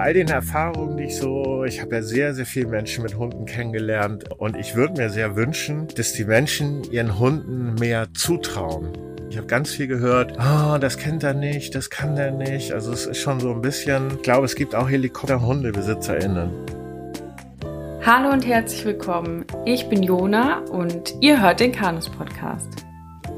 all den Erfahrungen, die ich so, ich habe ja sehr, sehr viele Menschen mit Hunden kennengelernt und ich würde mir sehr wünschen, dass die Menschen ihren Hunden mehr zutrauen. Ich habe ganz viel gehört, oh, das kennt er nicht, das kann er nicht. Also es ist schon so ein bisschen, ich glaube, es gibt auch Helikopter-HundebesitzerInnen. Hallo und herzlich willkommen. Ich bin Jona und ihr hört den Kanus Podcast.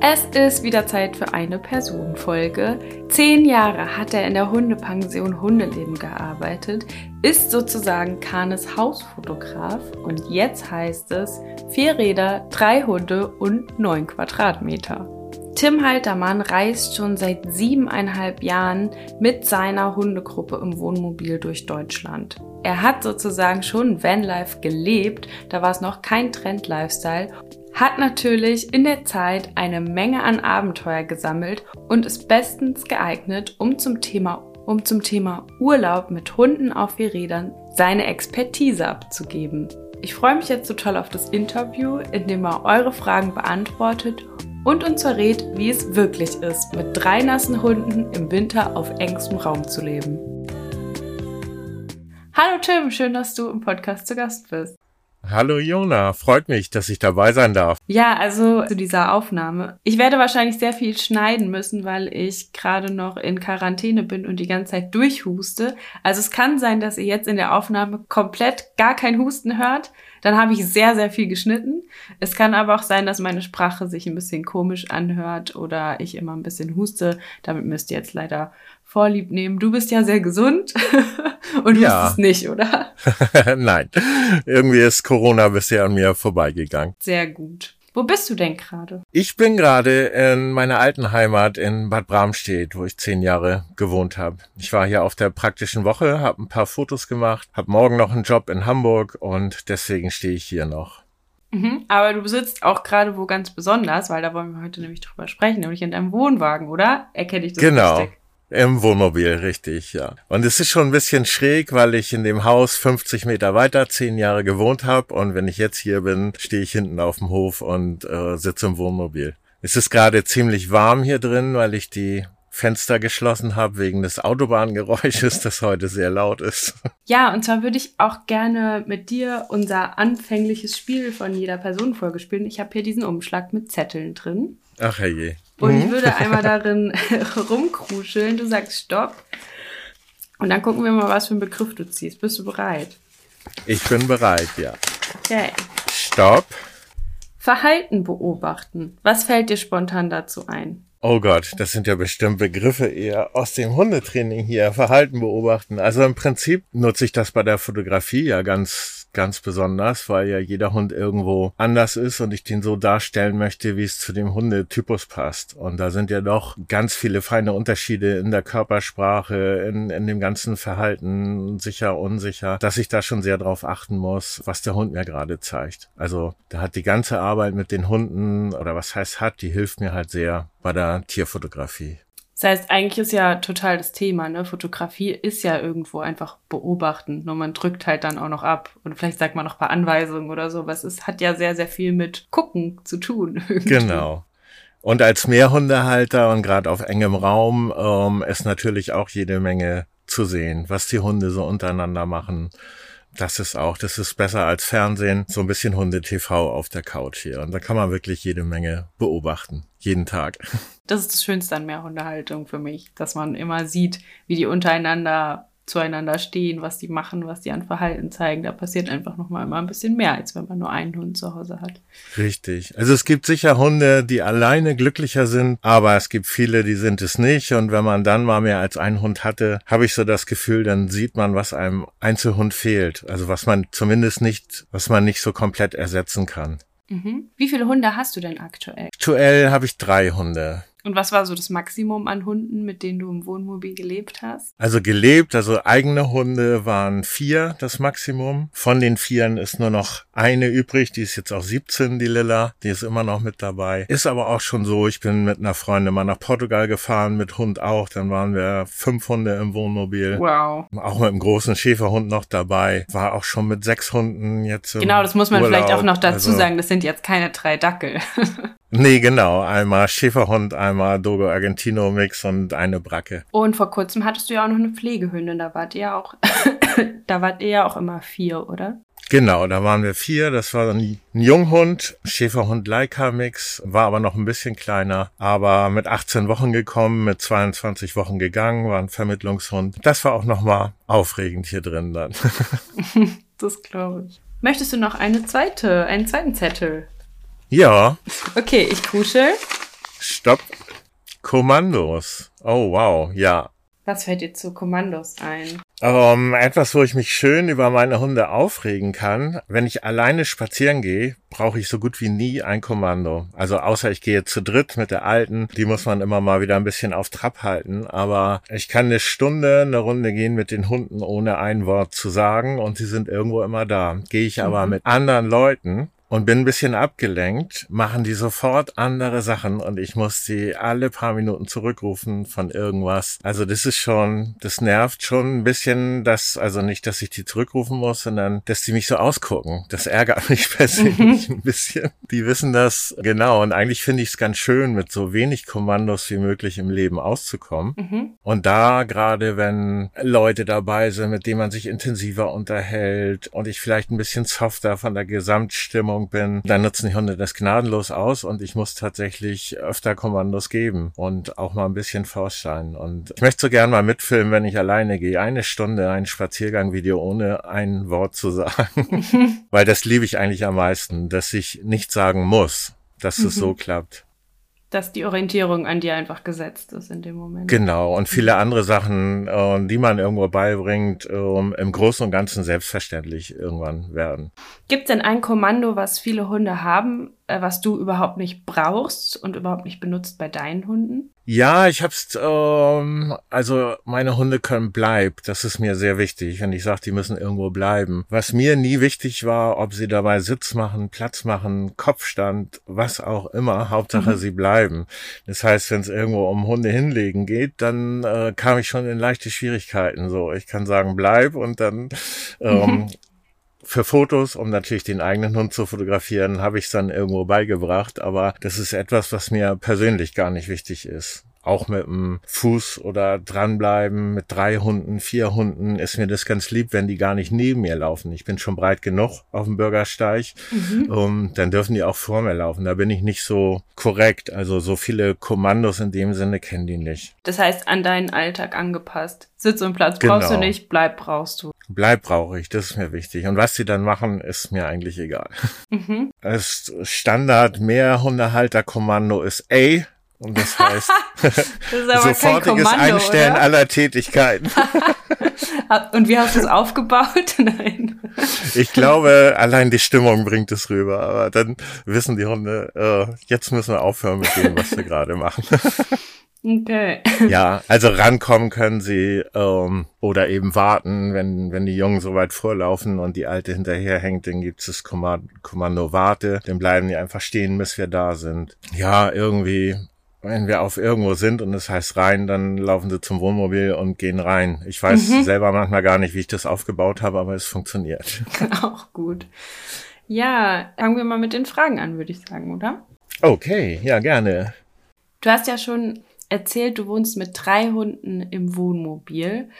Es ist wieder Zeit für eine Personenfolge. Zehn Jahre hat er in der Hundepension Hundeleben gearbeitet, ist sozusagen Kanes Hausfotograf und jetzt heißt es vier Räder, drei Hunde und neun Quadratmeter. Tim Haltermann reist schon seit siebeneinhalb Jahren mit seiner Hundegruppe im Wohnmobil durch Deutschland. Er hat sozusagen schon Vanlife gelebt, da war es noch kein Trend-Lifestyle hat natürlich in der Zeit eine Menge an Abenteuer gesammelt und ist bestens geeignet, um zum Thema, um zum Thema Urlaub mit Hunden auf vier Rädern seine Expertise abzugeben. Ich freue mich jetzt total auf das Interview, in dem er eure Fragen beantwortet und uns verrät, wie es wirklich ist, mit drei nassen Hunden im Winter auf engstem Raum zu leben. Hallo Tim, schön, dass du im Podcast zu Gast bist. Hallo Jona, freut mich, dass ich dabei sein darf. Ja, also zu dieser Aufnahme. Ich werde wahrscheinlich sehr viel schneiden müssen, weil ich gerade noch in Quarantäne bin und die ganze Zeit durchhuste. Also es kann sein, dass ihr jetzt in der Aufnahme komplett gar kein Husten hört. Dann habe ich sehr, sehr viel geschnitten. Es kann aber auch sein, dass meine Sprache sich ein bisschen komisch anhört oder ich immer ein bisschen huste. Damit müsst ihr jetzt leider Vorlieb nehmen. Du bist ja sehr gesund und ja. es nicht, oder? Nein, irgendwie ist Corona bisher an mir vorbeigegangen. Sehr gut. Wo bist du denn gerade? Ich bin gerade in meiner alten Heimat in Bad Bramstedt, wo ich zehn Jahre gewohnt habe. Ich war hier auf der praktischen Woche, habe ein paar Fotos gemacht, habe morgen noch einen Job in Hamburg und deswegen stehe ich hier noch. Mhm, aber du besitzt auch gerade wo ganz besonders, weil da wollen wir heute nämlich drüber sprechen, nämlich in deinem Wohnwagen, oder? Erkenne ich das genau. richtig? Im Wohnmobil, richtig, ja. Und es ist schon ein bisschen schräg, weil ich in dem Haus 50 Meter weiter zehn Jahre gewohnt habe und wenn ich jetzt hier bin, stehe ich hinten auf dem Hof und äh, sitze im Wohnmobil. Es ist gerade ziemlich warm hier drin, weil ich die Fenster geschlossen habe wegen des Autobahngeräusches, das heute sehr laut ist. Ja, und zwar würde ich auch gerne mit dir unser anfängliches Spiel von jeder Personenfolge spielen. Ich habe hier diesen Umschlag mit Zetteln drin. Ach herrje. Und ich würde einmal darin rumkruscheln. Du sagst Stopp. Und dann gucken wir mal, was für einen Begriff du ziehst. Bist du bereit? Ich bin bereit, ja. Okay. Stopp. Verhalten beobachten. Was fällt dir spontan dazu ein? Oh Gott, das sind ja bestimmt Begriffe eher aus dem Hundetraining hier. Verhalten beobachten. Also im Prinzip nutze ich das bei der Fotografie ja ganz ganz besonders, weil ja jeder Hund irgendwo anders ist und ich den so darstellen möchte, wie es zu dem Hundetypus passt. Und da sind ja doch ganz viele feine Unterschiede in der Körpersprache, in, in dem ganzen Verhalten, sicher, unsicher, dass ich da schon sehr drauf achten muss, was der Hund mir gerade zeigt. Also da hat die ganze Arbeit mit den Hunden oder was heißt hat, die hilft mir halt sehr bei der Tierfotografie. Das heißt, eigentlich ist ja total das Thema, ne? Fotografie ist ja irgendwo einfach beobachten. Nur man drückt halt dann auch noch ab. Und vielleicht sagt man noch ein paar Anweisungen oder so. Aber es hat ja sehr, sehr viel mit Gucken zu tun. Irgendwie. Genau. Und als Mehrhundehalter und gerade auf engem Raum ähm, ist natürlich auch jede Menge zu sehen, was die Hunde so untereinander machen. Das ist auch, das ist besser als Fernsehen, so ein bisschen Hunde-TV auf der Couch hier. Und da kann man wirklich jede Menge beobachten, jeden Tag. Das ist das Schönste an Mehrhundehaltung für mich, dass man immer sieht, wie die untereinander zueinander stehen, was die machen, was die an Verhalten zeigen. Da passiert einfach noch mal immer ein bisschen mehr, als wenn man nur einen Hund zu Hause hat. Richtig. Also es gibt sicher Hunde, die alleine glücklicher sind, aber es gibt viele, die sind es nicht. Und wenn man dann mal mehr als einen Hund hatte, habe ich so das Gefühl, dann sieht man, was einem Einzelhund fehlt. Also was man zumindest nicht, was man nicht so komplett ersetzen kann. Mhm. Wie viele Hunde hast du denn aktuell? Aktuell habe ich drei Hunde. Und was war so das Maximum an Hunden, mit denen du im Wohnmobil gelebt hast? Also gelebt, also eigene Hunde waren vier das Maximum. Von den vieren ist nur noch eine übrig, die ist jetzt auch 17, die Lilla, die ist immer noch mit dabei. Ist aber auch schon so, ich bin mit einer Freundin mal nach Portugal gefahren, mit Hund auch, dann waren wir fünf Hunde im Wohnmobil. Wow. Auch mit einem großen Schäferhund noch dabei. War auch schon mit sechs Hunden jetzt. Genau, das muss man Urlaub. vielleicht auch noch dazu also, sagen, das sind jetzt keine drei Dackel. Nee, genau. Einmal Schäferhund, einmal Dogo Argentino Mix und eine Bracke. Und vor kurzem hattest du ja auch noch eine Pflegehündin. Da wart ihr ja auch, da wart ihr ja auch immer vier, oder? Genau, da waren wir vier. Das war ein Junghund, Schäferhund Leica Mix, war aber noch ein bisschen kleiner, aber mit 18 Wochen gekommen, mit 22 Wochen gegangen, war ein Vermittlungshund. Das war auch nochmal aufregend hier drin dann. das glaube ich. Möchtest du noch eine zweite, einen zweiten Zettel? Ja. Okay, ich kuschel. Stopp. Kommandos. Oh wow, ja. Was fällt dir zu Kommandos ein? Um, ähm, etwas, wo ich mich schön über meine Hunde aufregen kann. Wenn ich alleine spazieren gehe, brauche ich so gut wie nie ein Kommando. Also außer ich gehe zu dritt mit der alten, die muss man immer mal wieder ein bisschen auf Trab halten. Aber ich kann eine Stunde eine Runde gehen mit den Hunden, ohne ein Wort zu sagen und sie sind irgendwo immer da. Gehe ich aber mhm. mit anderen Leuten, und bin ein bisschen abgelenkt, machen die sofort andere Sachen und ich muss sie alle paar Minuten zurückrufen von irgendwas. Also das ist schon, das nervt schon ein bisschen, dass, also nicht, dass ich die zurückrufen muss, sondern dass die mich so ausgucken. Das ärgert mich persönlich ein bisschen. Die wissen das genau und eigentlich finde ich es ganz schön, mit so wenig Kommandos wie möglich im Leben auszukommen. Mhm. Und da gerade, wenn Leute dabei sind, mit denen man sich intensiver unterhält und ich vielleicht ein bisschen softer von der Gesamtstimmung Führung bin, dann nutzen die Hunde das gnadenlos aus und ich muss tatsächlich öfter Kommandos geben und auch mal ein bisschen vorstellen. Und ich möchte so gern mal mitfilmen, wenn ich alleine gehe. Eine Stunde ein Spaziergangvideo ohne ein Wort zu sagen. Weil das liebe ich eigentlich am meisten, dass ich nicht sagen muss, dass es so mhm. klappt dass die Orientierung an dir einfach gesetzt ist in dem Moment. Genau, und viele andere Sachen, äh, die man irgendwo beibringt, äh, im Großen und Ganzen selbstverständlich irgendwann werden. Gibt es denn ein Kommando, was viele Hunde haben, was du überhaupt nicht brauchst und überhaupt nicht benutzt bei deinen Hunden? Ja, ich hab's, ähm, also meine Hunde können bleib. Das ist mir sehr wichtig, wenn ich sage, die müssen irgendwo bleiben. Was mir nie wichtig war, ob sie dabei Sitz machen, Platz machen, Kopfstand, was auch immer, Hauptsache mhm. sie bleiben. Das heißt, wenn es irgendwo um Hunde hinlegen geht, dann äh, kam ich schon in leichte Schwierigkeiten. So, ich kann sagen, bleib und dann ähm, mhm für Fotos, um natürlich den eigenen Hund zu fotografieren, habe ich es dann irgendwo beigebracht. Aber das ist etwas, was mir persönlich gar nicht wichtig ist auch mit dem Fuß oder dranbleiben, mit drei Hunden, vier Hunden, ist mir das ganz lieb, wenn die gar nicht neben mir laufen. Ich bin schon breit genug auf dem Bürgersteig, mhm. um, dann dürfen die auch vor mir laufen. Da bin ich nicht so korrekt. Also so viele Kommandos in dem Sinne kennen die nicht. Das heißt, an deinen Alltag angepasst. Sitz und Platz genau. brauchst du genau. nicht, bleib brauchst du. Bleib brauche ich, das ist mir wichtig. Und was sie dann machen, ist mir eigentlich egal. Mhm. Das Standard Mehrhundehalterkommando ist A, und das heißt das sofortiges Einstellen oder? aller Tätigkeiten. Und wie hast du es aufgebaut? Nein. Ich glaube, allein die Stimmung bringt es rüber. Aber dann wissen die Hunde, äh, jetzt müssen wir aufhören mit dem, was wir gerade machen. Okay. Ja, also rankommen können sie ähm, oder eben warten, wenn, wenn die Jungen so weit vorlaufen und die Alte hinterherhängt, dann gibt es das Kommando, Kommando Warte, dann bleiben die einfach stehen, bis wir da sind. Ja, irgendwie wenn wir auf irgendwo sind und es heißt rein, dann laufen sie zum Wohnmobil und gehen rein. Ich weiß mhm. selber manchmal gar nicht, wie ich das aufgebaut habe, aber es funktioniert. Auch gut. Ja, fangen wir mal mit den Fragen an, würde ich sagen, oder? Okay, ja, gerne. Du hast ja schon erzählt, du wohnst mit drei Hunden im Wohnmobil.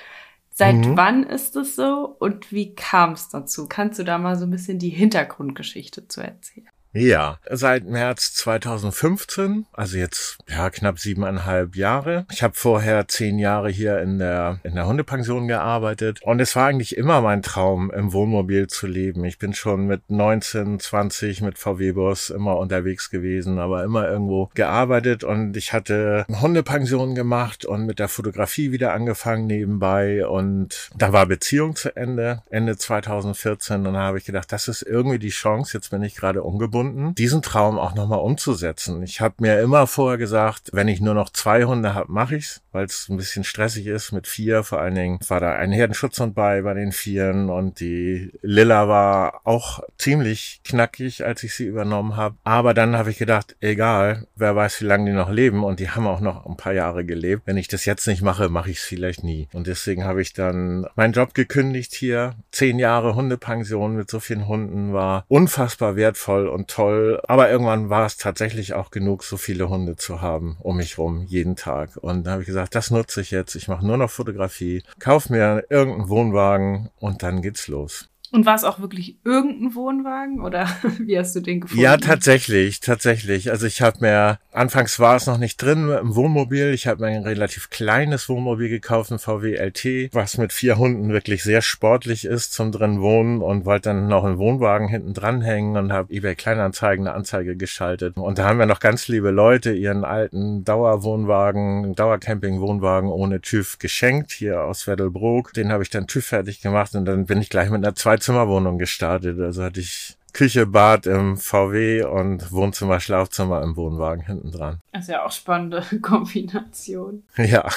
Seit mhm. wann ist es so und wie kam es dazu? Kannst du da mal so ein bisschen die Hintergrundgeschichte zu erzählen? Ja, seit März 2015, also jetzt ja knapp siebeneinhalb Jahre. Ich habe vorher zehn Jahre hier in der in der Hundepension gearbeitet. Und es war eigentlich immer mein Traum, im Wohnmobil zu leben. Ich bin schon mit 19, 20 mit VW-Bus immer unterwegs gewesen, aber immer irgendwo gearbeitet. Und ich hatte Hundepension gemacht und mit der Fotografie wieder angefangen nebenbei. Und da war Beziehung zu Ende, Ende 2014 und dann habe ich gedacht, das ist irgendwie die Chance, jetzt bin ich gerade umgebunden gefunden, diesen Traum auch nochmal umzusetzen. Ich habe mir immer vorher gesagt, wenn ich nur noch zwei Hunde habe, mache ich's, weil es ein bisschen stressig ist mit vier. Vor allen Dingen war da ein Herdenschutzhund bei bei den Vieren und die Lilla war auch ziemlich knackig, als ich sie übernommen habe. Aber dann habe ich gedacht, egal, wer weiß, wie lange die noch leben und die haben auch noch ein paar Jahre gelebt. Wenn ich das jetzt nicht mache, mache ich es vielleicht nie. Und deswegen habe ich dann meinen Job gekündigt hier. Zehn Jahre Hundepension mit so vielen Hunden war unfassbar wertvoll und toll. Aber irgendwann war es tatsächlich auch genug, so viele Hunde zu haben um mich rum, jeden Tag. Und da habe ich gesagt, das nutze ich jetzt. Ich mache nur noch Fotografie, kauf mir irgendeinen Wohnwagen und dann geht's los. Und war es auch wirklich irgendein Wohnwagen oder wie hast du den gefunden? Ja, tatsächlich, tatsächlich. Also ich habe mir, anfangs war es noch nicht drin im Wohnmobil. Ich habe mir ein relativ kleines Wohnmobil gekauft, ein VW LT, was mit vier Hunden wirklich sehr sportlich ist zum drin wohnen und wollte dann noch einen Wohnwagen hinten dranhängen und habe eBay Kleinanzeigen eine Anzeige geschaltet. Und da haben wir noch ganz liebe Leute ihren alten Dauerwohnwagen, Dauercamping-Wohnwagen ohne TÜV geschenkt, hier aus Weddelbrook. Den habe ich dann TÜV fertig gemacht und dann bin ich gleich mit einer zweiten Zimmerwohnung gestartet. Also hatte ich Küche, Bad im VW und Wohnzimmer, Schlafzimmer im Wohnwagen hinten dran. Das ist ja auch spannende Kombination. Ja.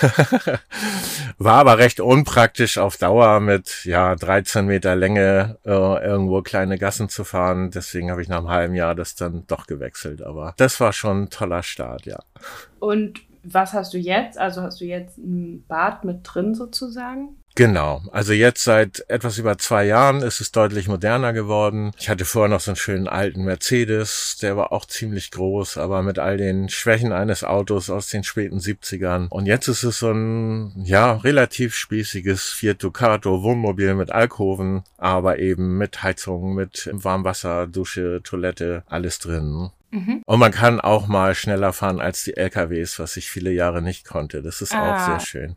War aber recht unpraktisch auf Dauer mit ja 13 Meter Länge äh, irgendwo kleine Gassen zu fahren. Deswegen habe ich nach einem halben Jahr das dann doch gewechselt. Aber das war schon ein toller Start, ja. Und was hast du jetzt? Also hast du jetzt ein Bad mit drin sozusagen? Genau. Also jetzt seit etwas über zwei Jahren ist es deutlich moderner geworden. Ich hatte vorher noch so einen schönen alten Mercedes, der war auch ziemlich groß, aber mit all den Schwächen eines Autos aus den späten 70ern. Und jetzt ist es so ein, ja, relativ spießiges Fiat Ducato Wohnmobil mit Alkoven, aber eben mit Heizung, mit Warmwasser, Dusche, Toilette, alles drin. Mhm. Und man kann auch mal schneller fahren als die LKWs, was ich viele Jahre nicht konnte. Das ist ah. auch sehr schön.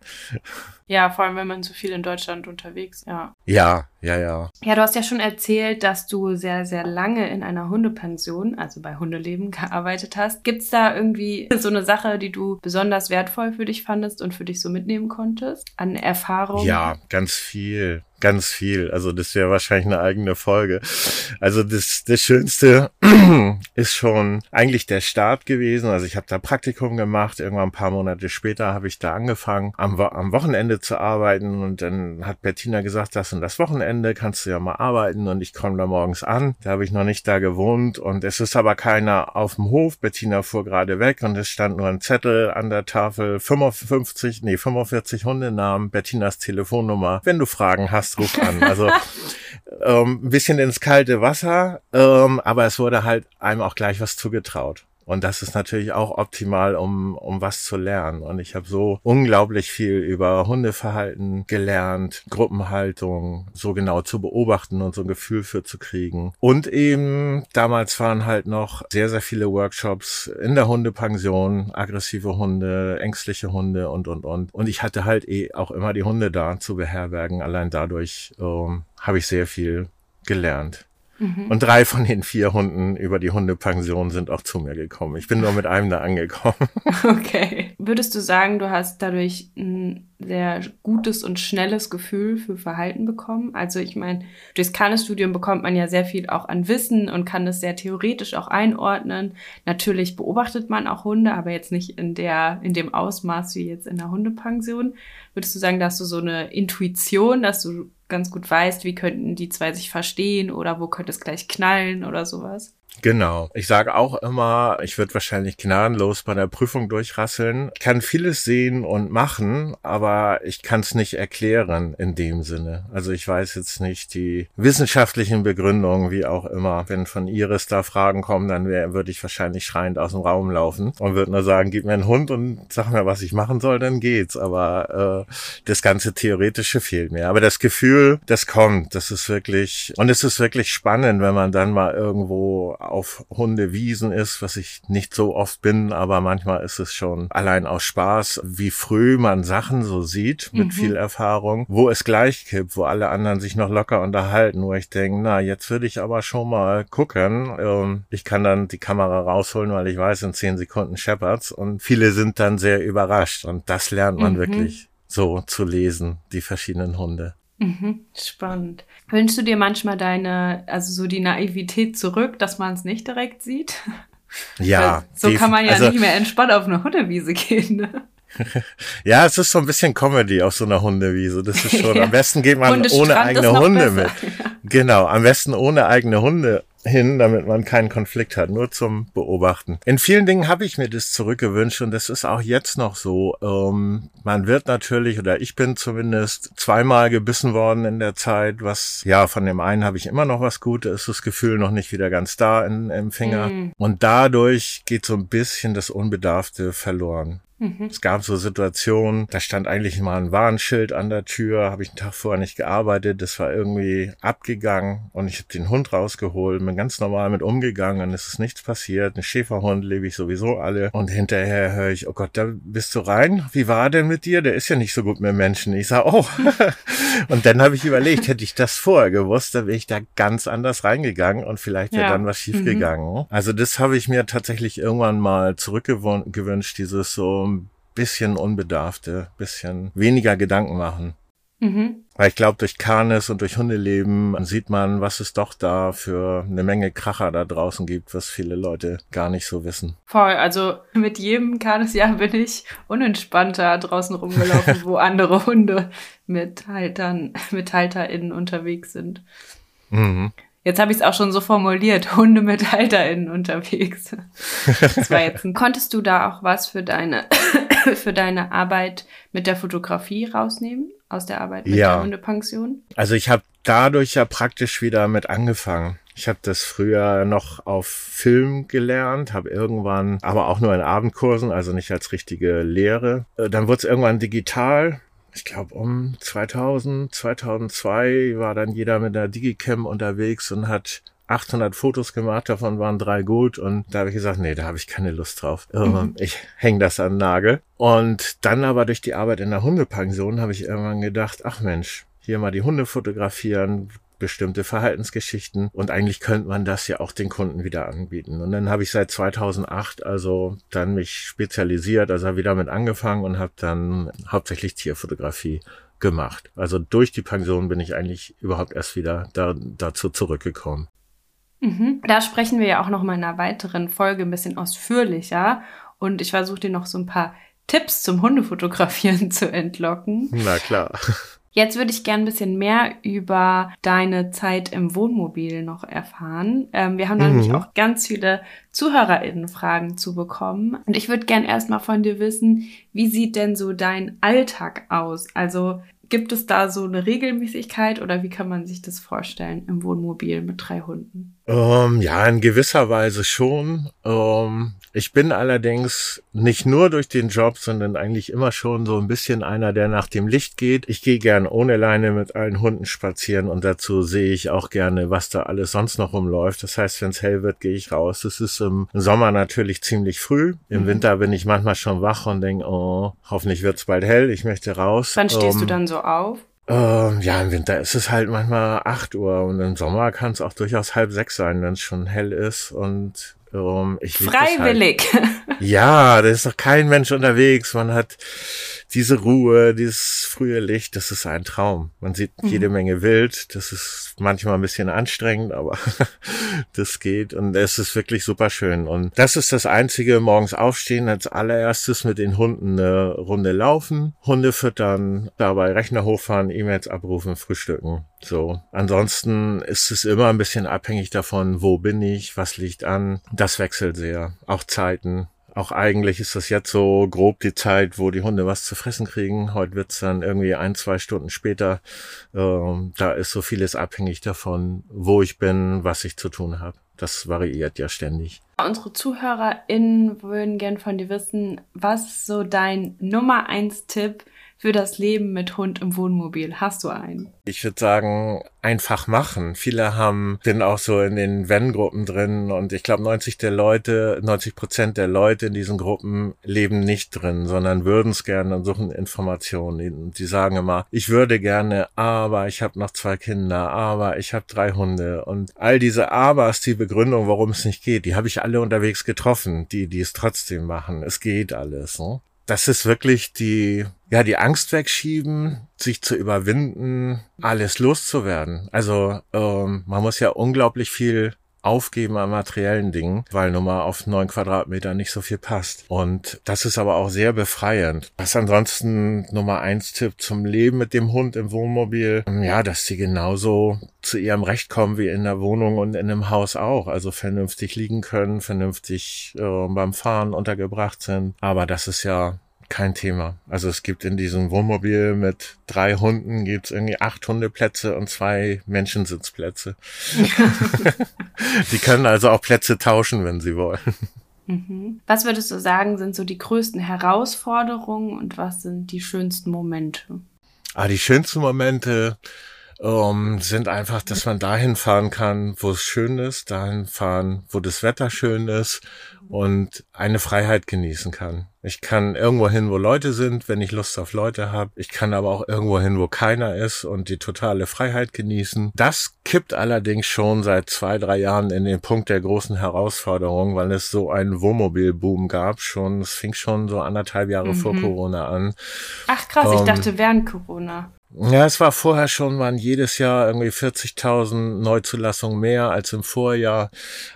Ja, vor allem, wenn man so viel in Deutschland unterwegs, ja. Ja, ja, ja. Ja, du hast ja schon erzählt, dass du sehr, sehr lange in einer Hundepension, also bei Hundeleben, gearbeitet hast. Gibt's da irgendwie so eine Sache, die du besonders wertvoll für dich fandest und für dich so mitnehmen konntest? An Erfahrung? Ja, ganz viel ganz viel. Also das wäre wahrscheinlich eine eigene Folge. Also das, das Schönste ist schon eigentlich der Start gewesen. Also ich habe da Praktikum gemacht. Irgendwann ein paar Monate später habe ich da angefangen, am, am Wochenende zu arbeiten. Und dann hat Bettina gesagt, das und das Wochenende kannst du ja mal arbeiten. Und ich komme da morgens an. Da habe ich noch nicht da gewohnt. Und es ist aber keiner auf dem Hof. Bettina fuhr gerade weg und es stand nur ein Zettel an der Tafel. 55, nee, 45 Hundenamen, Bettinas Telefonnummer. Wenn du Fragen hast, Gasthof an. Also ähm, ein bisschen ins kalte Wasser, ähm, aber es wurde halt einem auch gleich was zugetraut. Und das ist natürlich auch optimal, um, um was zu lernen. Und ich habe so unglaublich viel über Hundeverhalten gelernt, Gruppenhaltung so genau zu beobachten und so ein Gefühl für zu kriegen. Und eben damals waren halt noch sehr, sehr viele Workshops in der Hundepension, aggressive Hunde, ängstliche Hunde und, und, und. Und ich hatte halt eh auch immer die Hunde da zu beherbergen. Allein dadurch ähm, habe ich sehr viel gelernt. Mhm. Und drei von den vier Hunden über die Hundepension sind auch zu mir gekommen. Ich bin nur mit einem da angekommen. Okay. Würdest du sagen, du hast dadurch ein sehr gutes und schnelles Gefühl für Verhalten bekommen? Also ich meine, durchs Kannestudium bekommt man ja sehr viel auch an Wissen und kann das sehr theoretisch auch einordnen. Natürlich beobachtet man auch Hunde, aber jetzt nicht in der, in dem Ausmaß wie jetzt in der Hundepension. Würdest du sagen, dass du so eine Intuition, dass du ganz gut weißt, wie könnten die zwei sich verstehen oder wo könnte es gleich knallen oder sowas. Genau. Ich sage auch immer, ich würde wahrscheinlich gnadenlos bei der Prüfung durchrasseln. Ich kann vieles sehen und machen, aber ich kann es nicht erklären in dem Sinne. Also ich weiß jetzt nicht die wissenschaftlichen Begründungen, wie auch immer. Wenn von Iris da Fragen kommen, dann würde ich wahrscheinlich schreiend aus dem Raum laufen und würde nur sagen, gib mir einen Hund und sag mir, was ich machen soll, dann geht's. Aber äh, das ganze Theoretische fehlt mir. Aber das Gefühl, das kommt, das ist wirklich, und es ist wirklich spannend, wenn man dann mal irgendwo auf Hundewiesen ist, was ich nicht so oft bin, aber manchmal ist es schon allein aus Spaß, wie früh man Sachen so sieht mit mhm. viel Erfahrung, wo es gleich kippt, wo alle anderen sich noch locker unterhalten, wo ich denke, na, jetzt würde ich aber schon mal gucken. Ähm, ich kann dann die Kamera rausholen, weil ich weiß, in zehn Sekunden Shepherds und viele sind dann sehr überrascht und das lernt man mhm. wirklich so zu lesen, die verschiedenen Hunde. Mhm, spannend. Wünschst du dir manchmal deine, also so die Naivität zurück, dass man es nicht direkt sieht? Ja. so kann man ja also, nicht mehr entspannt auf eine Hundewiese gehen. Ne? ja, es ist so ein bisschen Comedy auf so einer Hundewiese. Das ist schon, ja. am besten geht man ohne eigene Hunde besser. mit. Ja. Genau, am besten ohne eigene Hunde hin, damit man keinen Konflikt hat, nur zum Beobachten. In vielen Dingen habe ich mir das zurückgewünscht und das ist auch jetzt noch so. Ähm, man wird natürlich, oder ich bin zumindest zweimal gebissen worden in der Zeit, was, ja, von dem einen habe ich immer noch was Gutes, ist das Gefühl noch nicht wieder ganz da in, im Finger. Mhm. Und dadurch geht so ein bisschen das Unbedarfte verloren. Mhm. Es gab so Situationen, da stand eigentlich mal ein Warnschild an der Tür, habe ich einen Tag vorher nicht gearbeitet, das war irgendwie abgegangen und ich habe den Hund rausgeholt, bin ganz normal mit umgegangen und es ist nichts passiert. Ein Schäferhund lebe ich sowieso alle und hinterher höre ich, oh Gott, da bist du rein? Wie war denn mit dir? Der ist ja nicht so gut mit Menschen. Ich sage, oh. und dann habe ich überlegt, hätte ich das vorher gewusst, dann wäre ich da ganz anders reingegangen und vielleicht wäre ja. dann was schiefgegangen. Mhm. Also das habe ich mir tatsächlich irgendwann mal zurückgewünscht, dieses so ein bisschen unbedarfte, bisschen weniger Gedanken machen. Mhm. Weil ich glaube, durch Kanis und durch Hundeleben sieht man, was es doch da für eine Menge Kracher da draußen gibt, was viele Leute gar nicht so wissen. Voll, also mit jedem Kanisjahr bin ich unentspannter draußen rumgelaufen, wo andere Hunde mit Haltern, mit HalterInnen unterwegs sind. Mhm. Jetzt habe ich es auch schon so formuliert, Hunde mit HalterInnen unterwegs. Das war jetzt ein Konntest du da auch was für deine, für deine Arbeit mit der Fotografie rausnehmen? Aus der Arbeit mit ja. der Hundepension? Also ich habe dadurch ja praktisch wieder mit angefangen. Ich habe das früher noch auf Film gelernt, habe irgendwann, aber auch nur in Abendkursen, also nicht als richtige Lehre. Äh, dann wurde es irgendwann digital ich glaube um 2000, 2002 war dann jeder mit der Digicam unterwegs und hat 800 Fotos gemacht, davon waren drei gut und da habe ich gesagt, nee, da habe ich keine Lust drauf. Mhm. Ich hänge das an Nagel. Und dann aber durch die Arbeit in der Hundepension habe ich irgendwann gedacht, ach Mensch, hier mal die Hunde fotografieren, bestimmte Verhaltensgeschichten und eigentlich könnte man das ja auch den Kunden wieder anbieten. Und dann habe ich seit 2008 also dann mich spezialisiert, also wieder mit angefangen und habe dann hauptsächlich Tierfotografie gemacht. Also durch die Pension bin ich eigentlich überhaupt erst wieder da, dazu zurückgekommen. Mhm. Da sprechen wir ja auch noch mal in einer weiteren Folge ein bisschen ausführlicher und ich versuche dir noch so ein paar Tipps zum Hundefotografieren zu entlocken. Na klar. Jetzt würde ich gerne ein bisschen mehr über deine Zeit im Wohnmobil noch erfahren. Ähm, wir haben mhm. nämlich auch ganz viele ZuhörerInnen-Fragen zu bekommen. Und ich würde gerne erstmal von dir wissen, wie sieht denn so dein Alltag aus? Also gibt es da so eine Regelmäßigkeit oder wie kann man sich das vorstellen im Wohnmobil mit drei Hunden? Ähm, ja, in gewisser Weise schon. Ähm, ich bin allerdings nicht nur durch den Job, sondern eigentlich immer schon so ein bisschen einer, der nach dem Licht geht. Ich gehe gern ohne Leine mit allen Hunden spazieren und dazu sehe ich auch gerne, was da alles sonst noch rumläuft. Das heißt, wenn es hell wird, gehe ich raus. Das ist im Sommer natürlich ziemlich früh. Im mhm. Winter bin ich manchmal schon wach und denke, oh, hoffentlich wird's bald hell. Ich möchte raus. Wann stehst ähm, du dann so auf? Ähm, ja, im Winter ist es halt manchmal acht Uhr und im Sommer kann es auch durchaus halb sechs sein, wenn es schon hell ist und ähm, ich Freiwillig. Halt. Ja, da ist doch kein Mensch unterwegs. Man hat diese Ruhe, dieses frühe Licht, das ist ein Traum. Man sieht mhm. jede Menge Wild. Das ist manchmal ein bisschen anstrengend, aber das geht und es ist wirklich super schön. Und das ist das einzige, morgens aufstehen, als allererstes mit den Hunden eine Runde laufen, Hunde füttern, dabei Rechner hochfahren, E-Mails abrufen, frühstücken. So. Ansonsten ist es immer ein bisschen abhängig davon, wo bin ich, was liegt an. Das wechselt sehr. Auch Zeiten. Auch eigentlich ist das jetzt so grob die Zeit, wo die Hunde was zu fressen kriegen. Heute wird's dann irgendwie ein, zwei Stunden später. Ähm, da ist so vieles abhängig davon, wo ich bin, was ich zu tun habe. Das variiert ja ständig. Unsere ZuhörerInnen würden gern von dir wissen, was so dein Nummer eins Tipp für das Leben mit Hund im Wohnmobil? Hast du einen? Ich würde sagen, einfach machen. Viele haben, sind auch so in den Wenn-Gruppen drin und ich glaube 90 der Leute, 90 Prozent der Leute in diesen Gruppen leben nicht drin, sondern würden es gerne und suchen Informationen. Die sagen immer, ich würde gerne, aber ich habe noch zwei Kinder, aber ich habe drei Hunde und all diese Abers, die Begründung, warum es nicht geht, die habe ich alle unterwegs getroffen, die, die es trotzdem machen. Es geht alles. Ne? Das ist wirklich die, ja, die Angst wegschieben, sich zu überwinden, alles loszuwerden. Also ähm, man muss ja unglaublich viel Aufgeben an materiellen Dingen, weil nun mal auf neun Quadratmeter nicht so viel passt. Und das ist aber auch sehr befreiend. Was ansonsten Nummer eins Tipp zum Leben mit dem Hund im Wohnmobil, ja, dass sie genauso zu ihrem Recht kommen wie in der Wohnung und in einem Haus auch. Also vernünftig liegen können, vernünftig äh, beim Fahren untergebracht sind. Aber das ist ja kein Thema. Also es gibt in diesem Wohnmobil mit drei Hunden gibt's irgendwie acht Hundeplätze und zwei Menschensitzplätze. die können also auch Plätze tauschen, wenn sie wollen. Mhm. Was würdest du sagen, sind so die größten Herausforderungen und was sind die schönsten Momente? Ah, die schönsten Momente ähm, sind einfach, dass man dahin fahren kann, wo es schön ist, dahin fahren, wo das Wetter schön ist und eine Freiheit genießen kann. Ich kann irgendwo hin, wo Leute sind, wenn ich Lust auf Leute habe. Ich kann aber auch irgendwo hin, wo keiner ist und die totale Freiheit genießen. Das kippt allerdings schon seit zwei, drei Jahren in den Punkt der großen Herausforderung, weil es so einen Wohnmobilboom gab schon. Es fing schon so anderthalb Jahre mhm. vor Corona an. Ach krass, ähm, ich dachte während Corona. Ja, es war vorher schon, waren jedes Jahr irgendwie 40.000 Neuzulassungen mehr als im Vorjahr,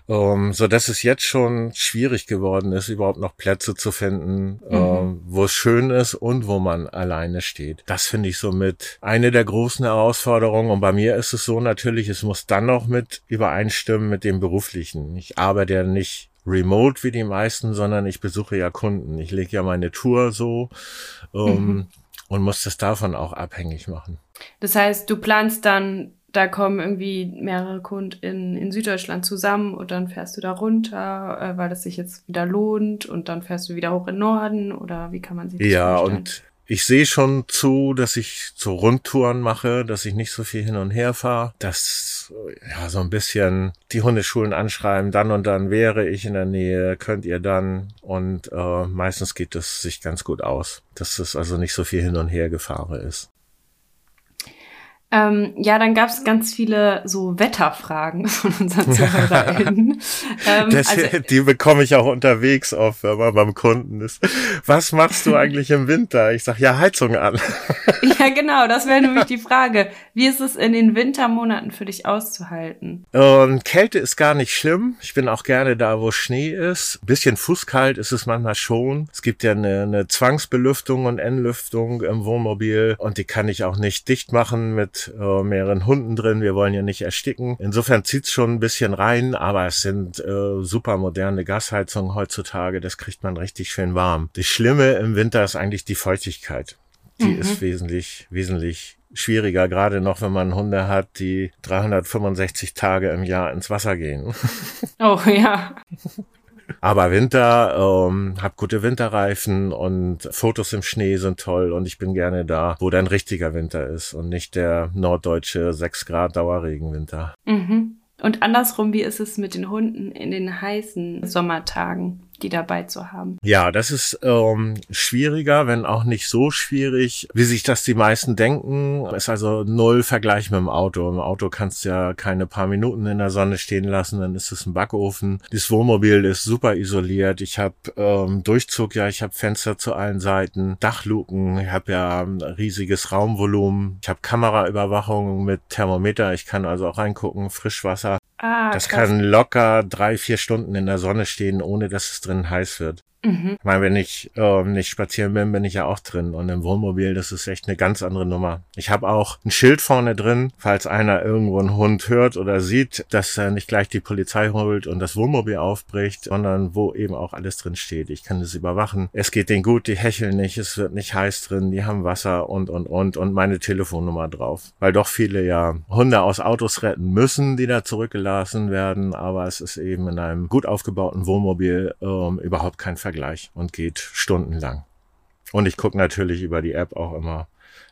ähm, so dass es jetzt schon schwierig geworden ist, überhaupt noch Plätze zu finden, mhm. ähm, wo es schön ist und wo man alleine steht. Das finde ich somit eine der großen Herausforderungen. Und bei mir ist es so natürlich, es muss dann noch mit übereinstimmen mit dem beruflichen. Ich arbeite ja nicht remote wie die meisten, sondern ich besuche ja Kunden. Ich lege ja meine Tour so. Ähm, mhm und muss das davon auch abhängig machen. Das heißt, du planst dann, da kommen irgendwie mehrere Kunden in, in Süddeutschland zusammen und dann fährst du da runter, äh, weil das sich jetzt wieder lohnt und dann fährst du wieder hoch in Norden oder wie kann man sich das ja, vorstellen? Ja, und ich sehe schon zu, dass ich so Rundtouren mache, dass ich nicht so viel hin und her fahre, dass ja so ein bisschen die Hundeschulen anschreiben, dann und dann wäre ich in der Nähe, könnt ihr dann und äh, meistens geht es sich ganz gut aus, dass es also nicht so viel hin und her gefahren ist. Ähm, ja, dann gab es ganz viele so Wetterfragen von unseren ZuhörerInnen. ähm, das, also, die bekomme ich auch unterwegs oft, wenn man beim Kunden ist. Was machst du eigentlich im Winter? Ich sag ja Heizung an. ja, genau, das wäre nämlich die Frage. Wie ist es in den Wintermonaten für dich auszuhalten? Und Kälte ist gar nicht schlimm. Ich bin auch gerne da, wo Schnee ist. Ein bisschen fußkalt ist es manchmal schon. Es gibt ja eine, eine Zwangsbelüftung und Entlüftung im Wohnmobil und die kann ich auch nicht dicht machen mit äh, mehreren Hunden drin. Wir wollen ja nicht ersticken. Insofern zieht's schon ein bisschen rein, aber es sind äh, super moderne Gasheizungen heutzutage. Das kriegt man richtig schön warm. Das Schlimme im Winter ist eigentlich die Feuchtigkeit. Die mhm. ist wesentlich, wesentlich schwieriger, gerade noch, wenn man Hunde hat, die 365 Tage im Jahr ins Wasser gehen. Oh ja. Aber Winter, ähm, hab gute Winterreifen und Fotos im Schnee sind toll und ich bin gerne da, wo dann richtiger Winter ist und nicht der norddeutsche 6 Grad Dauerregenwinter. Mhm. Und andersrum, wie ist es mit den Hunden in den heißen Sommertagen? Die dabei zu haben. Ja, das ist ähm, schwieriger, wenn auch nicht so schwierig, wie sich das die meisten denken. Ist also null Vergleich mit dem Auto. Im Auto kannst du ja keine paar Minuten in der Sonne stehen lassen, dann ist es ein Backofen. Das Wohnmobil ist super isoliert. Ich habe ähm, Durchzug, ja, ich habe Fenster zu allen Seiten, Dachluken, ich habe ja ein riesiges Raumvolumen. Ich habe Kameraüberwachung mit Thermometer, ich kann also auch reingucken, Frischwasser. Ah, das krass. kann locker drei, vier Stunden in der Sonne stehen, ohne dass es drin heiß wird. Mhm. Ich meine, wenn ich äh, nicht spazieren bin, bin ich ja auch drin. Und im Wohnmobil, das ist echt eine ganz andere Nummer. Ich habe auch ein Schild vorne drin, falls einer irgendwo einen Hund hört oder sieht, dass er nicht gleich die Polizei holt und das Wohnmobil aufbricht, sondern wo eben auch alles drin steht. Ich kann das überwachen. Es geht denen gut, die hecheln nicht, es wird nicht heiß drin, die haben Wasser und, und, und und meine Telefonnummer drauf. Weil doch viele ja Hunde aus Autos retten müssen, die da zurückgelassen werden, aber es ist eben in einem gut aufgebauten Wohnmobil ähm, überhaupt kein Vergleich gleich und geht stundenlang. Und ich gucke natürlich über die App auch immer,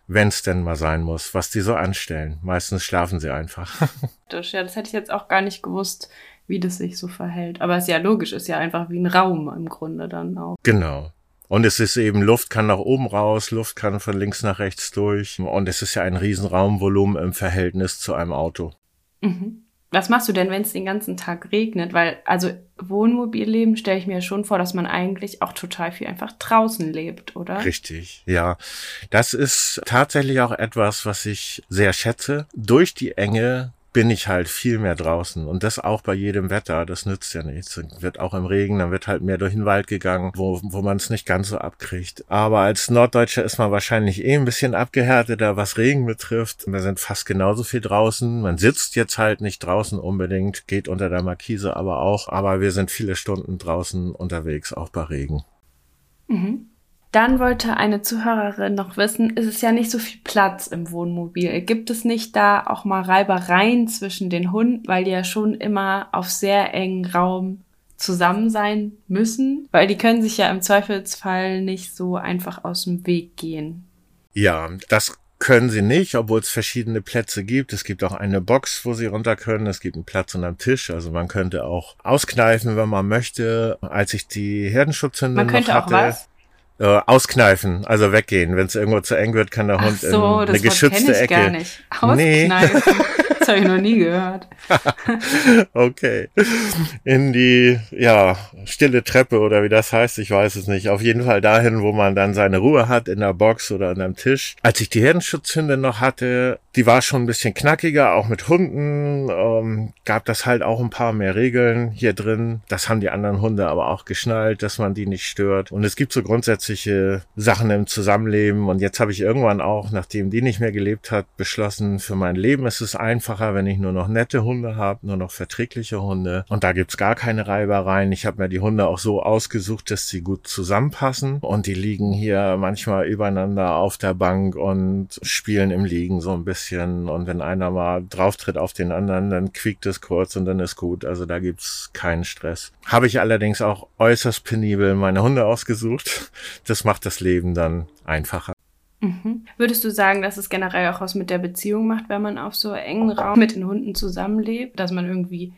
wenn es denn mal sein muss, was die so anstellen. Meistens schlafen sie einfach. ja, das hätte ich jetzt auch gar nicht gewusst, wie das sich so verhält. Aber es ist ja logisch, ist ja einfach wie ein Raum im Grunde dann auch. Genau. Und es ist eben, Luft kann nach oben raus, Luft kann von links nach rechts durch. Und es ist ja ein Riesenraumvolumen im Verhältnis zu einem Auto. Mhm. Was machst du denn, wenn es den ganzen Tag regnet? Weil, also Wohnmobilleben stelle ich mir schon vor, dass man eigentlich auch total viel einfach draußen lebt, oder? Richtig, ja. Das ist tatsächlich auch etwas, was ich sehr schätze. Durch die Enge bin ich halt viel mehr draußen und das auch bei jedem Wetter, das nützt ja nichts. Wird auch im Regen, dann wird halt mehr durch den Wald gegangen, wo, wo man es nicht ganz so abkriegt. Aber als Norddeutscher ist man wahrscheinlich eh ein bisschen abgehärteter, was Regen betrifft. Wir sind fast genauso viel draußen. Man sitzt jetzt halt nicht draußen unbedingt, geht unter der Markise aber auch, aber wir sind viele Stunden draußen unterwegs, auch bei Regen. Mhm. Dann wollte eine Zuhörerin noch wissen, ist es ja nicht so viel Platz im Wohnmobil. Gibt es nicht da auch mal Reibereien zwischen den Hunden, weil die ja schon immer auf sehr engen Raum zusammen sein müssen? Weil die können sich ja im Zweifelsfall nicht so einfach aus dem Weg gehen. Ja, das können sie nicht, obwohl es verschiedene Plätze gibt. Es gibt auch eine Box, wo sie runter können. Es gibt einen Platz unterm Tisch. Also man könnte auch auskneifen, wenn man möchte. Als ich die Herdenschutzhunde man könnte noch hatte, auch was? Äh, auskneifen, also weggehen. Wenn es irgendwo zu eng wird, kann der Ach Hund so, in eine geschützte Ecke. gar nicht. Nee. Auskneifen. das habe ich noch nie gehört. okay. In die, ja, stille Treppe oder wie das heißt, ich weiß es nicht. Auf jeden Fall dahin, wo man dann seine Ruhe hat, in der Box oder an einem Tisch. Als ich die Herdenschutzhunde noch hatte, die war schon ein bisschen knackiger, auch mit Hunden, ähm, gab das halt auch ein paar mehr Regeln hier drin. Das haben die anderen Hunde aber auch geschnallt, dass man die nicht stört. Und es gibt so grundsätzliche Sachen im Zusammenleben. Und jetzt habe ich irgendwann auch, nachdem die nicht mehr gelebt hat, beschlossen, für mein Leben ist es einfacher, wenn ich nur noch nette Hunde habe, nur noch verträgliche Hunde. Und da gibt's gar keine Reibereien. Ich habe mir die Hunde auch so ausgesucht, dass sie gut zusammenpassen. Und die liegen hier manchmal übereinander auf der Bank und spielen im Liegen so ein bisschen. Und wenn einer mal drauftritt auf den anderen, dann quiekt es kurz und dann ist gut. Also da gibt's keinen Stress. Habe ich allerdings auch äußerst penibel meine Hunde ausgesucht. Das macht das Leben dann einfacher. Mhm. Würdest du sagen, dass es generell auch was mit der Beziehung macht, wenn man auf so engen Raum mit den Hunden zusammenlebt, dass man irgendwie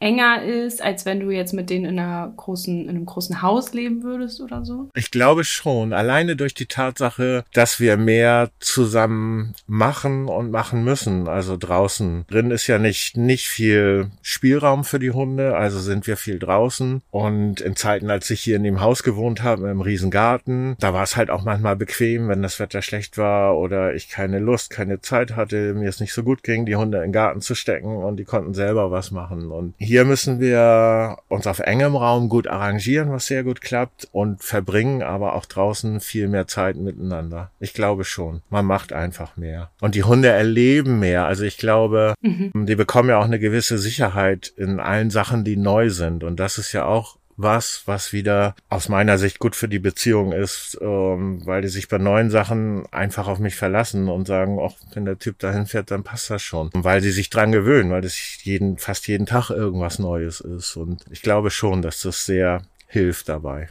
enger ist, als wenn du jetzt mit denen in einer großen, in einem großen Haus leben würdest oder so? Ich glaube schon. Alleine durch die Tatsache, dass wir mehr zusammen machen und machen müssen. Also draußen. Drin ist ja nicht, nicht viel Spielraum für die Hunde. Also sind wir viel draußen. Und in Zeiten, als ich hier in dem Haus gewohnt habe, im Riesengarten, da war es halt auch manchmal bequem, wenn das Wetter schlecht war oder ich keine Lust, keine Zeit hatte, mir es nicht so gut ging, die Hunde in den Garten zu stecken und die konnten selber was machen. Und hier müssen wir uns auf engem Raum gut arrangieren, was sehr gut klappt und verbringen aber auch draußen viel mehr Zeit miteinander. Ich glaube schon. Man macht einfach mehr. Und die Hunde erleben mehr. Also ich glaube, Mhm. die bekommen ja auch eine gewisse Sicherheit in allen Sachen, die neu sind. Und das ist ja auch was, was wieder aus meiner Sicht gut für die Beziehung ist, ähm, weil die sich bei neuen Sachen einfach auf mich verlassen und sagen, ach, wenn der Typ dahin fährt, dann passt das schon. Und weil sie sich dran gewöhnen, weil das jeden, fast jeden Tag irgendwas Neues ist. Und ich glaube schon, dass das sehr hilft dabei.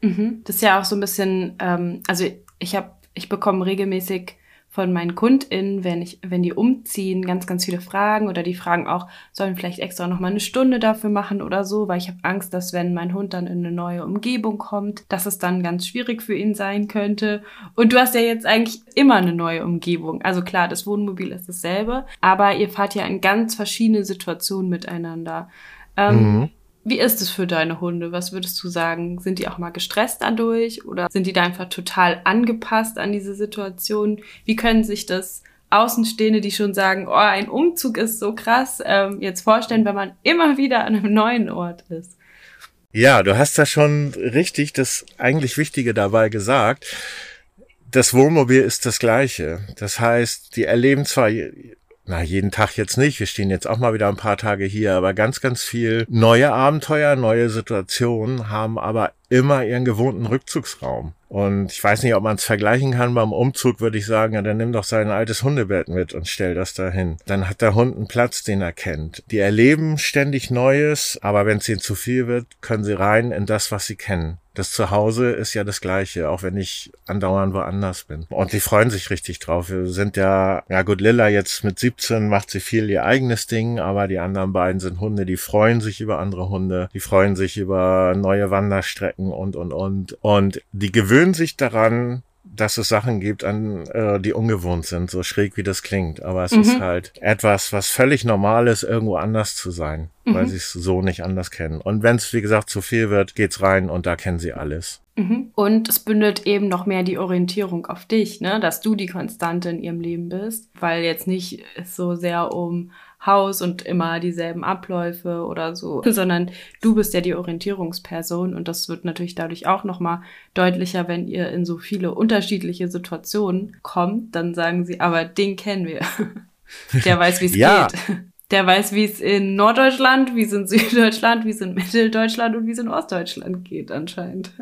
Mhm. Das ist ja auch so ein bisschen, ähm, also ich habe, ich bekomme regelmäßig von meinen KundInnen, wenn ich, wenn die umziehen, ganz, ganz viele Fragen oder die fragen auch, sollen vielleicht extra noch mal eine Stunde dafür machen oder so, weil ich habe Angst, dass wenn mein Hund dann in eine neue Umgebung kommt, dass es dann ganz schwierig für ihn sein könnte. Und du hast ja jetzt eigentlich immer eine neue Umgebung. Also klar, das Wohnmobil ist dasselbe, aber ihr fahrt ja in ganz verschiedene Situationen miteinander. Ähm, Mhm. Wie ist es für deine Hunde? Was würdest du sagen? Sind die auch mal gestresst dadurch oder sind die da einfach total angepasst an diese Situation? Wie können sich das Außenstehende, die schon sagen, oh, ein Umzug ist so krass, ähm, jetzt vorstellen, wenn man immer wieder an einem neuen Ort ist? Ja, du hast da schon richtig das eigentlich Wichtige dabei gesagt. Das Wohnmobil ist das gleiche. Das heißt, die erleben zwar na, jeden Tag jetzt nicht. Wir stehen jetzt auch mal wieder ein paar Tage hier, aber ganz, ganz viel neue Abenteuer, neue Situationen haben aber immer ihren gewohnten Rückzugsraum. Und ich weiß nicht, ob man es vergleichen kann. Beim Umzug würde ich sagen, ja, dann nimm doch sein altes Hundebett mit und stell das dahin. Dann hat der Hund einen Platz, den er kennt. Die erleben ständig Neues, aber wenn es ihnen zu viel wird, können sie rein in das, was sie kennen. Das Zuhause ist ja das Gleiche, auch wenn ich andauernd woanders bin. Und die freuen sich richtig drauf. Wir sind ja, ja gut, Lilla jetzt mit 17 macht sie viel ihr eigenes Ding, aber die anderen beiden sind Hunde, die freuen sich über andere Hunde, die freuen sich über neue Wanderstrecken und, und, und. Und die gewöhnen sich daran, dass es Sachen gibt, an äh, die ungewohnt sind, so schräg wie das klingt. Aber es Mhm. ist halt etwas, was völlig normal ist, irgendwo anders zu sein, weil Mhm. sie es so nicht anders kennen. Und wenn es, wie gesagt, zu viel wird, geht's rein und da kennen sie alles. Mhm. Und es bündelt eben noch mehr die Orientierung auf dich, ne? dass du die Konstante in ihrem Leben bist, weil jetzt nicht so sehr um Haus und immer dieselben Abläufe oder so, sondern du bist ja die Orientierungsperson und das wird natürlich dadurch auch nochmal deutlicher, wenn ihr in so viele unterschiedliche Situationen kommt, dann sagen sie, aber den kennen wir. Der weiß, wie es ja. geht. Der weiß, wie es in Norddeutschland, wie es in Süddeutschland, wie es in Mitteldeutschland und wie es in Ostdeutschland geht anscheinend.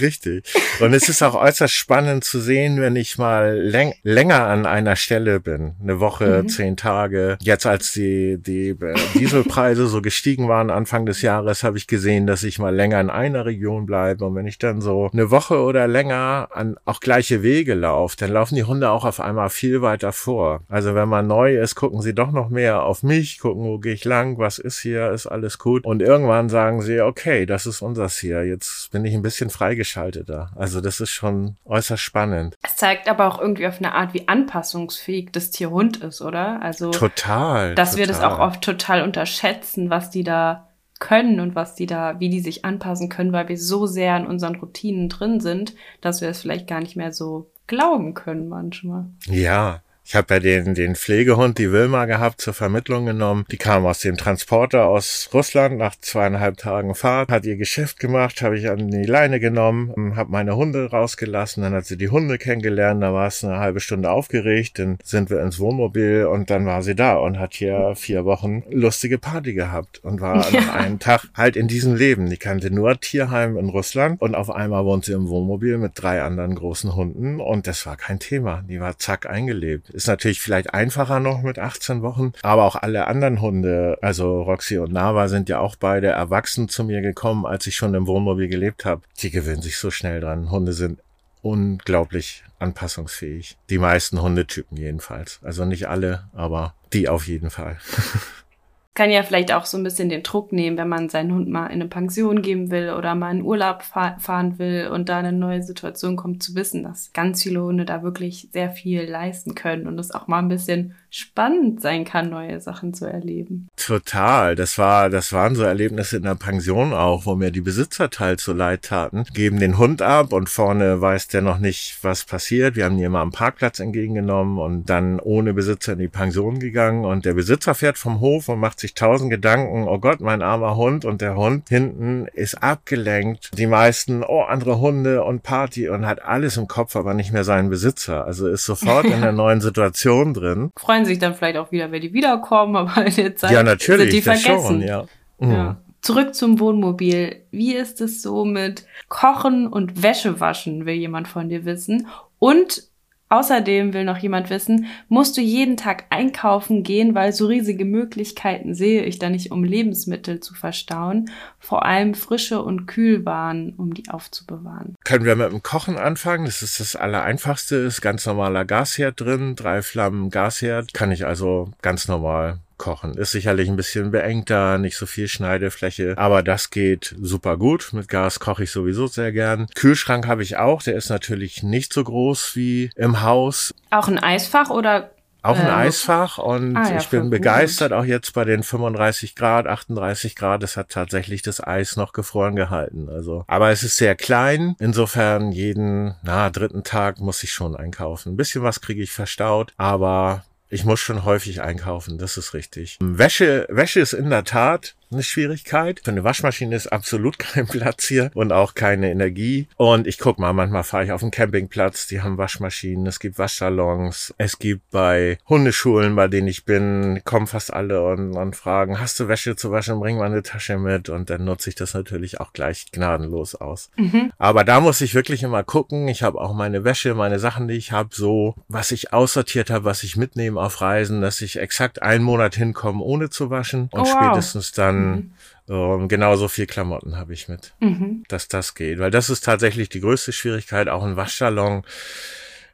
Richtig. Und es ist auch äußerst spannend zu sehen, wenn ich mal läng länger an einer Stelle bin. Eine Woche, mhm. zehn Tage. Jetzt als die, die Dieselpreise so gestiegen waren Anfang des Jahres, habe ich gesehen, dass ich mal länger in einer Region bleibe. Und wenn ich dann so eine Woche oder länger an auch gleiche Wege laufe, dann laufen die Hunde auch auf einmal viel weiter vor. Also wenn man neu ist, gucken sie doch noch mehr auf mich, gucken, wo gehe ich lang, was ist hier, ist alles gut. Und irgendwann sagen sie, okay, das ist unseres hier. Jetzt bin ich ein bisschen frei freigeschalteter. Also das ist schon äußerst spannend. Es zeigt aber auch irgendwie auf eine Art, wie anpassungsfähig das Tier Hund ist, oder? Also total. Dass total. wir das auch oft total unterschätzen, was die da können und was die da, wie die sich anpassen können, weil wir so sehr in unseren Routinen drin sind, dass wir es vielleicht gar nicht mehr so glauben können manchmal. Ja, ich habe ja den, den Pflegehund, die Wilma, gehabt, zur Vermittlung genommen. Die kam aus dem Transporter aus Russland nach zweieinhalb Tagen Fahrt, hat ihr Geschäft gemacht, habe ich an die Leine genommen, habe meine Hunde rausgelassen, dann hat sie die Hunde kennengelernt, da war es eine halbe Stunde aufgeregt, dann sind wir ins Wohnmobil und dann war sie da und hat hier vier Wochen lustige Party gehabt und war ja. nach einem Tag halt in diesem Leben. Die kannte nur Tierheim in Russland und auf einmal wohnt sie im Wohnmobil mit drei anderen großen Hunden und das war kein Thema. Die war zack eingelebt ist natürlich vielleicht einfacher noch mit 18 Wochen, aber auch alle anderen Hunde, also Roxy und Nava sind ja auch beide erwachsen zu mir gekommen, als ich schon im Wohnmobil gelebt habe. Die gewöhnen sich so schnell dran. Hunde sind unglaublich anpassungsfähig. Die meisten Hundetypen jedenfalls. Also nicht alle, aber die auf jeden Fall. kann ja vielleicht auch so ein bisschen den Druck nehmen, wenn man seinen Hund mal in eine Pension geben will oder mal in Urlaub fahren will und da eine neue Situation kommt, zu wissen, dass ganz viele Hunde da wirklich sehr viel leisten können und es auch mal ein bisschen spannend sein kann, neue Sachen zu erleben. Total. Das war, das waren so Erlebnisse in der Pension auch, wo mir die Besitzer teils so leid taten. Geben den Hund ab und vorne weiß der noch nicht, was passiert. Wir haben ihn immer am Parkplatz entgegengenommen und dann ohne Besitzer in die Pension gegangen und der Besitzer fährt vom Hof und macht sich tausend Gedanken. Oh Gott, mein armer Hund und der Hund hinten ist abgelenkt. Die meisten, oh, andere Hunde und Party und hat alles im Kopf, aber nicht mehr seinen Besitzer. Also ist sofort in der neuen Situation drin. Freuen freuen sich dann vielleicht auch wieder, wenn die wiederkommen, aber in der Zeit ja, natürlich, sind die vergessen. Schon, ja. Mhm. ja. Zurück zum Wohnmobil. Wie ist es so mit Kochen und Wäsche waschen, will jemand von dir wissen? Und Außerdem will noch jemand wissen, musst du jeden Tag einkaufen gehen, weil so riesige Möglichkeiten sehe ich da nicht, um Lebensmittel zu verstauen, vor allem frische und Kühlwaren, um die aufzubewahren. Können wir mit dem Kochen anfangen? Das ist das Allereinfachste, ist ganz normaler Gasherd drin, drei Flammen Gasherd, kann ich also ganz normal kochen. Ist sicherlich ein bisschen beengter, nicht so viel Schneidefläche, aber das geht super gut. Mit Gas koche ich sowieso sehr gern. Kühlschrank habe ich auch, der ist natürlich nicht so groß wie im Haus. Auch ein Eisfach oder auch ein äh, Eisfach und ah, ja, ich bin begeistert, auch jetzt bei den 35 Grad, 38 Grad, es hat tatsächlich das Eis noch gefroren gehalten. Also, aber es ist sehr klein, insofern jeden, na, dritten Tag muss ich schon einkaufen. Ein bisschen was kriege ich verstaut, aber ich muss schon häufig einkaufen, das ist richtig. Wäsche, Wäsche ist in der Tat eine Schwierigkeit. Für eine Waschmaschine ist absolut kein Platz hier und auch keine Energie. Und ich guck mal, manchmal fahre ich auf einen Campingplatz, die haben Waschmaschinen, es gibt Waschsalons, es gibt bei Hundeschulen, bei denen ich bin, kommen fast alle und, und fragen, hast du Wäsche zu waschen, bring mal eine Tasche mit und dann nutze ich das natürlich auch gleich gnadenlos aus. Mhm. Aber da muss ich wirklich immer gucken. Ich habe auch meine Wäsche, meine Sachen, die ich habe, so, was ich aussortiert habe, was ich mitnehme auf Reisen, dass ich exakt einen Monat hinkomme, ohne zu waschen und oh, wow. spätestens dann mhm. ähm, genauso viel Klamotten habe ich mit, mhm. dass das geht. Weil das ist tatsächlich die größte Schwierigkeit, auch ein Waschsalon.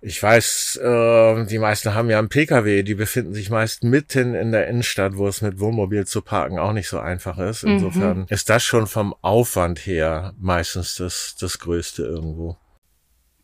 Ich weiß, äh, die meisten haben ja einen Pkw, die befinden sich meist mitten in der Innenstadt, wo es mit Wohnmobil zu parken auch nicht so einfach ist. Mhm. Insofern mhm. ist das schon vom Aufwand her meistens das, das Größte irgendwo.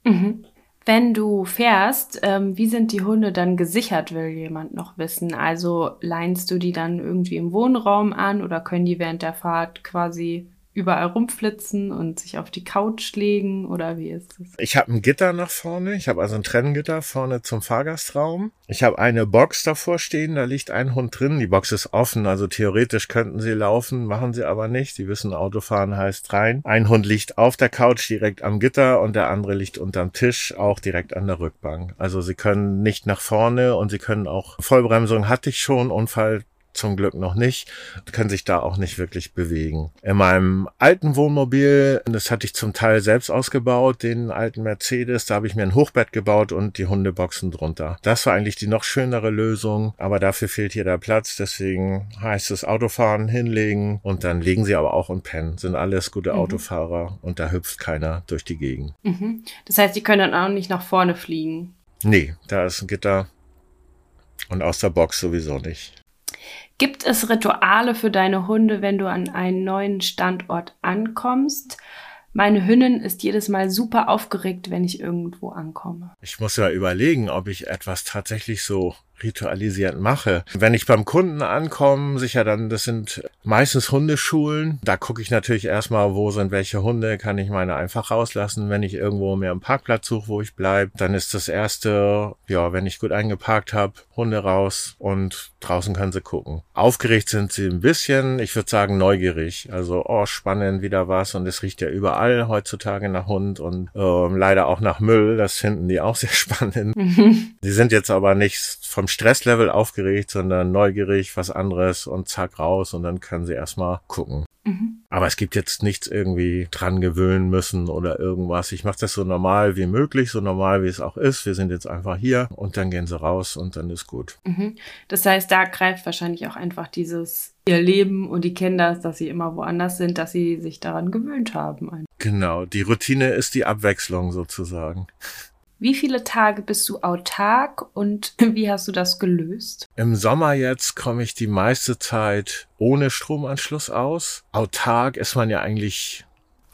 Mhm. Wenn du fährst, ähm, wie sind die Hunde dann gesichert, will jemand noch wissen. Also leinst du die dann irgendwie im Wohnraum an oder können die während der Fahrt quasi überall rumflitzen und sich auf die Couch legen oder wie ist es? Ich habe ein Gitter nach vorne. Ich habe also ein Trenngitter vorne zum Fahrgastraum. Ich habe eine Box davor stehen, da liegt ein Hund drin. Die Box ist offen, also theoretisch könnten sie laufen, machen sie aber nicht. Sie wissen, Autofahren heißt rein. Ein Hund liegt auf der Couch direkt am Gitter und der andere liegt unterm Tisch, auch direkt an der Rückbank. Also sie können nicht nach vorne und sie können auch Vollbremsung hatte ich schon, Unfall zum Glück noch nicht, können sich da auch nicht wirklich bewegen. In meinem alten Wohnmobil, das hatte ich zum Teil selbst ausgebaut, den alten Mercedes, da habe ich mir ein Hochbett gebaut und die Hundeboxen drunter. Das war eigentlich die noch schönere Lösung, aber dafür fehlt hier der Platz, deswegen heißt es Autofahren, hinlegen und dann legen sie aber auch und pennen. Sind alles gute mhm. Autofahrer und da hüpft keiner durch die Gegend. Mhm. Das heißt, die können dann auch nicht nach vorne fliegen? Nee, da ist ein Gitter und aus der Box sowieso nicht. Gibt es Rituale für deine Hunde, wenn du an einen neuen Standort ankommst? Meine Hündin ist jedes Mal super aufgeregt, wenn ich irgendwo ankomme. Ich muss ja überlegen, ob ich etwas tatsächlich so ritualisiert mache. Wenn ich beim Kunden ankomme, sicher dann, das sind meistens Hundeschulen. Da gucke ich natürlich erstmal, wo sind welche Hunde, kann ich meine einfach rauslassen. Wenn ich irgendwo mir einen Parkplatz suche, wo ich bleibe, dann ist das erste, ja, wenn ich gut eingeparkt habe, Hunde raus und draußen können sie gucken. Aufgeregt sind sie ein bisschen, ich würde sagen neugierig. Also, oh, spannend, wieder was und es riecht ja überall heutzutage nach Hund und äh, leider auch nach Müll. Das finden die auch sehr spannend. Die sind jetzt aber nicht vom Stresslevel aufgeregt, sondern neugierig, was anderes und zack raus und dann können sie erstmal gucken. Mhm. Aber es gibt jetzt nichts irgendwie dran gewöhnen müssen oder irgendwas. Ich mache das so normal wie möglich, so normal wie es auch ist. Wir sind jetzt einfach hier und dann gehen sie raus und dann ist gut. Mhm. Das heißt, da greift wahrscheinlich auch einfach dieses ihr Leben und die kennen das, dass sie immer woanders sind, dass sie sich daran gewöhnt haben. Genau, die Routine ist die Abwechslung sozusagen. Wie viele Tage bist du autark und wie hast du das gelöst? Im Sommer jetzt komme ich die meiste Zeit ohne Stromanschluss aus. Autark ist man ja eigentlich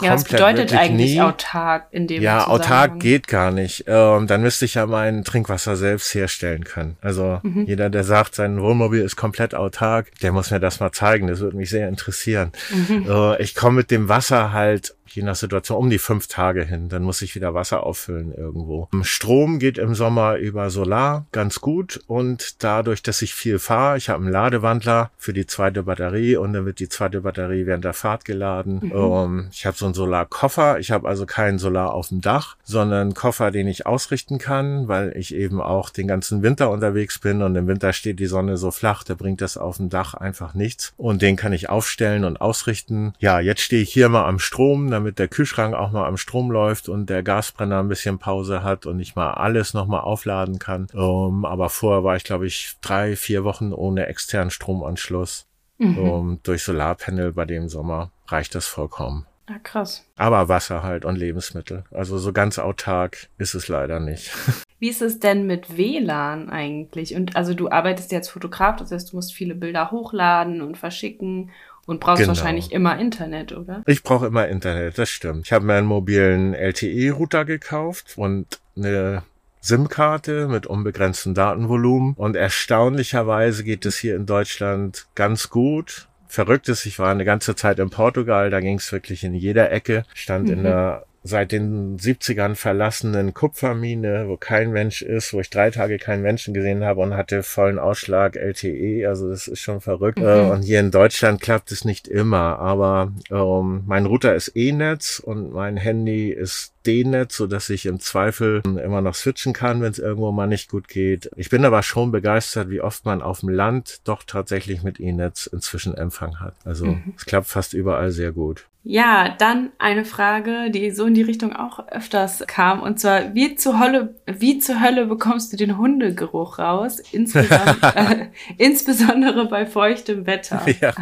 ja, was bedeutet eigentlich nie. autark in dem Ja, autark geht gar nicht. Ähm, dann müsste ich ja mein Trinkwasser selbst herstellen können. Also mhm. jeder, der sagt, sein Wohnmobil ist komplett autark, der muss mir das mal zeigen. Das würde mich sehr interessieren. Mhm. Äh, ich komme mit dem Wasser halt je nach Situation um die fünf Tage hin. Dann muss ich wieder Wasser auffüllen irgendwo. Strom geht im Sommer über Solar ganz gut und dadurch, dass ich viel fahre, ich habe einen Ladewandler für die zweite Batterie und dann wird die zweite Batterie während der Fahrt geladen. Mhm. Um, ähm, ich habe so einen Solarkoffer. Ich habe also keinen Solar auf dem Dach, sondern einen Koffer, den ich ausrichten kann, weil ich eben auch den ganzen Winter unterwegs bin und im Winter steht die Sonne so flach, da bringt das auf dem Dach einfach nichts. Und den kann ich aufstellen und ausrichten. Ja, jetzt stehe ich hier mal am Strom, damit der Kühlschrank auch mal am Strom läuft und der Gasbrenner ein bisschen Pause hat und ich mal alles nochmal aufladen kann. Um, ähm, aber vorher war ich, glaube ich, drei, vier Wochen ohne externen Stromanschluss. Mhm. Um, ähm, durch Solarpanel bei dem Sommer reicht das vollkommen. Ja, krass. Aber Wasser halt und Lebensmittel. Also so ganz autark ist es leider nicht. Wie ist es denn mit WLAN eigentlich? Und also du arbeitest ja als Fotograf, das heißt, du musst viele Bilder hochladen und verschicken und brauchst genau. wahrscheinlich immer Internet, oder? Ich brauche immer Internet, das stimmt. Ich habe mir einen mobilen LTE-Router gekauft und eine SIM-Karte mit unbegrenztem Datenvolumen. Und erstaunlicherweise geht es hier in Deutschland ganz gut. Verrückt ist, ich war eine ganze Zeit in Portugal, da ging es wirklich in jeder Ecke, stand mhm. in der seit den 70ern verlassenen Kupfermine, wo kein Mensch ist, wo ich drei Tage keinen Menschen gesehen habe und hatte vollen Ausschlag LTE. Also das ist schon verrückt. Mhm. Äh, und hier in Deutschland klappt es nicht immer. Aber ähm, mein Router ist E-Netz und mein Handy ist D-Netz, so dass ich im Zweifel immer noch switchen kann, wenn es irgendwo mal nicht gut geht. Ich bin aber schon begeistert, wie oft man auf dem Land doch tatsächlich mit E-Netz inzwischen Empfang hat. Also mhm. es klappt fast überall sehr gut. Ja, dann eine Frage, die so in die Richtung auch öfters kam, und zwar, wie zur Hölle, wie zur Hölle bekommst du den Hundegeruch raus, insbesondere, äh, insbesondere bei feuchtem Wetter? Ja.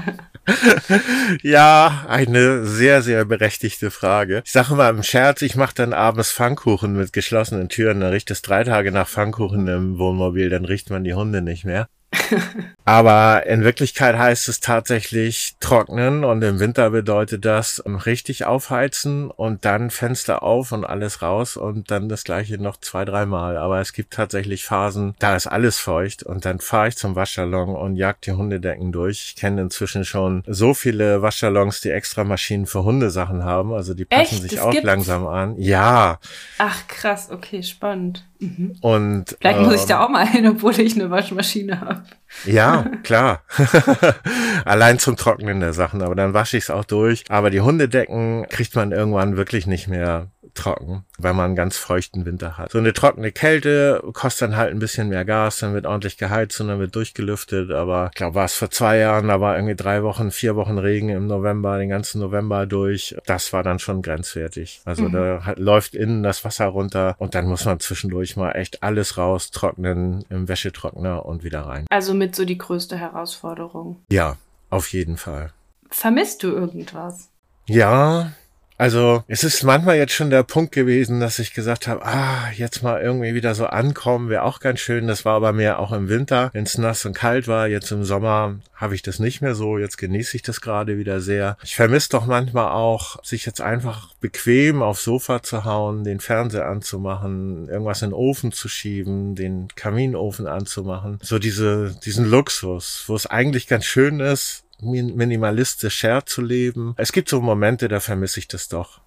ja, eine sehr, sehr berechtigte Frage. Ich sage mal im Scherz, ich mache dann abends Pfannkuchen mit geschlossenen Türen, dann riecht es drei Tage nach Pfannkuchen im Wohnmobil, dann riecht man die Hunde nicht mehr. Aber in Wirklichkeit heißt es tatsächlich trocknen und im Winter bedeutet das richtig aufheizen und dann Fenster auf und alles raus und dann das gleiche noch zwei, dreimal. Aber es gibt tatsächlich Phasen, da ist alles feucht und dann fahre ich zum Waschsalon und jag die Hundedecken durch. Ich kenne inzwischen schon so viele Waschsalons, die extra Maschinen für Hundesachen haben. Also die passen Echt? sich das auch gibt's? langsam an. Ja. Ach krass, okay, spannend. Mhm. Und vielleicht muss ich da ähm, auch mal hin, obwohl ich eine Waschmaschine habe. Ja, klar. Allein zum Trocknen der Sachen, aber dann wasche ich es auch durch. Aber die Hundedecken kriegt man irgendwann wirklich nicht mehr trocken, weil man einen ganz feuchten Winter hat. So eine trockene Kälte kostet dann halt ein bisschen mehr Gas, dann wird ordentlich geheizt und dann wird durchgelüftet. Aber ich glaube, war es vor zwei Jahren, da war irgendwie drei Wochen, vier Wochen Regen im November, den ganzen November durch. Das war dann schon grenzwertig. Also mhm. da läuft innen das Wasser runter und dann muss man zwischendurch mal echt alles raus, trocknen im Wäschetrockner und wieder rein. Also mit so die größte Herausforderung. Ja, auf jeden Fall. Vermisst du irgendwas? Ja, also es ist manchmal jetzt schon der Punkt gewesen, dass ich gesagt habe, ah, jetzt mal irgendwie wieder so ankommen, wäre auch ganz schön. Das war aber mehr auch im Winter, wenn es nass und kalt war. Jetzt im Sommer habe ich das nicht mehr so. Jetzt genieße ich das gerade wieder sehr. Ich vermisse doch manchmal auch, sich jetzt einfach bequem aufs Sofa zu hauen, den Fernseher anzumachen, irgendwas in den Ofen zu schieben, den Kaminofen anzumachen. So diese, diesen Luxus, wo es eigentlich ganz schön ist, minimalistisch zu leben. Es gibt so Momente, da vermisse ich das doch.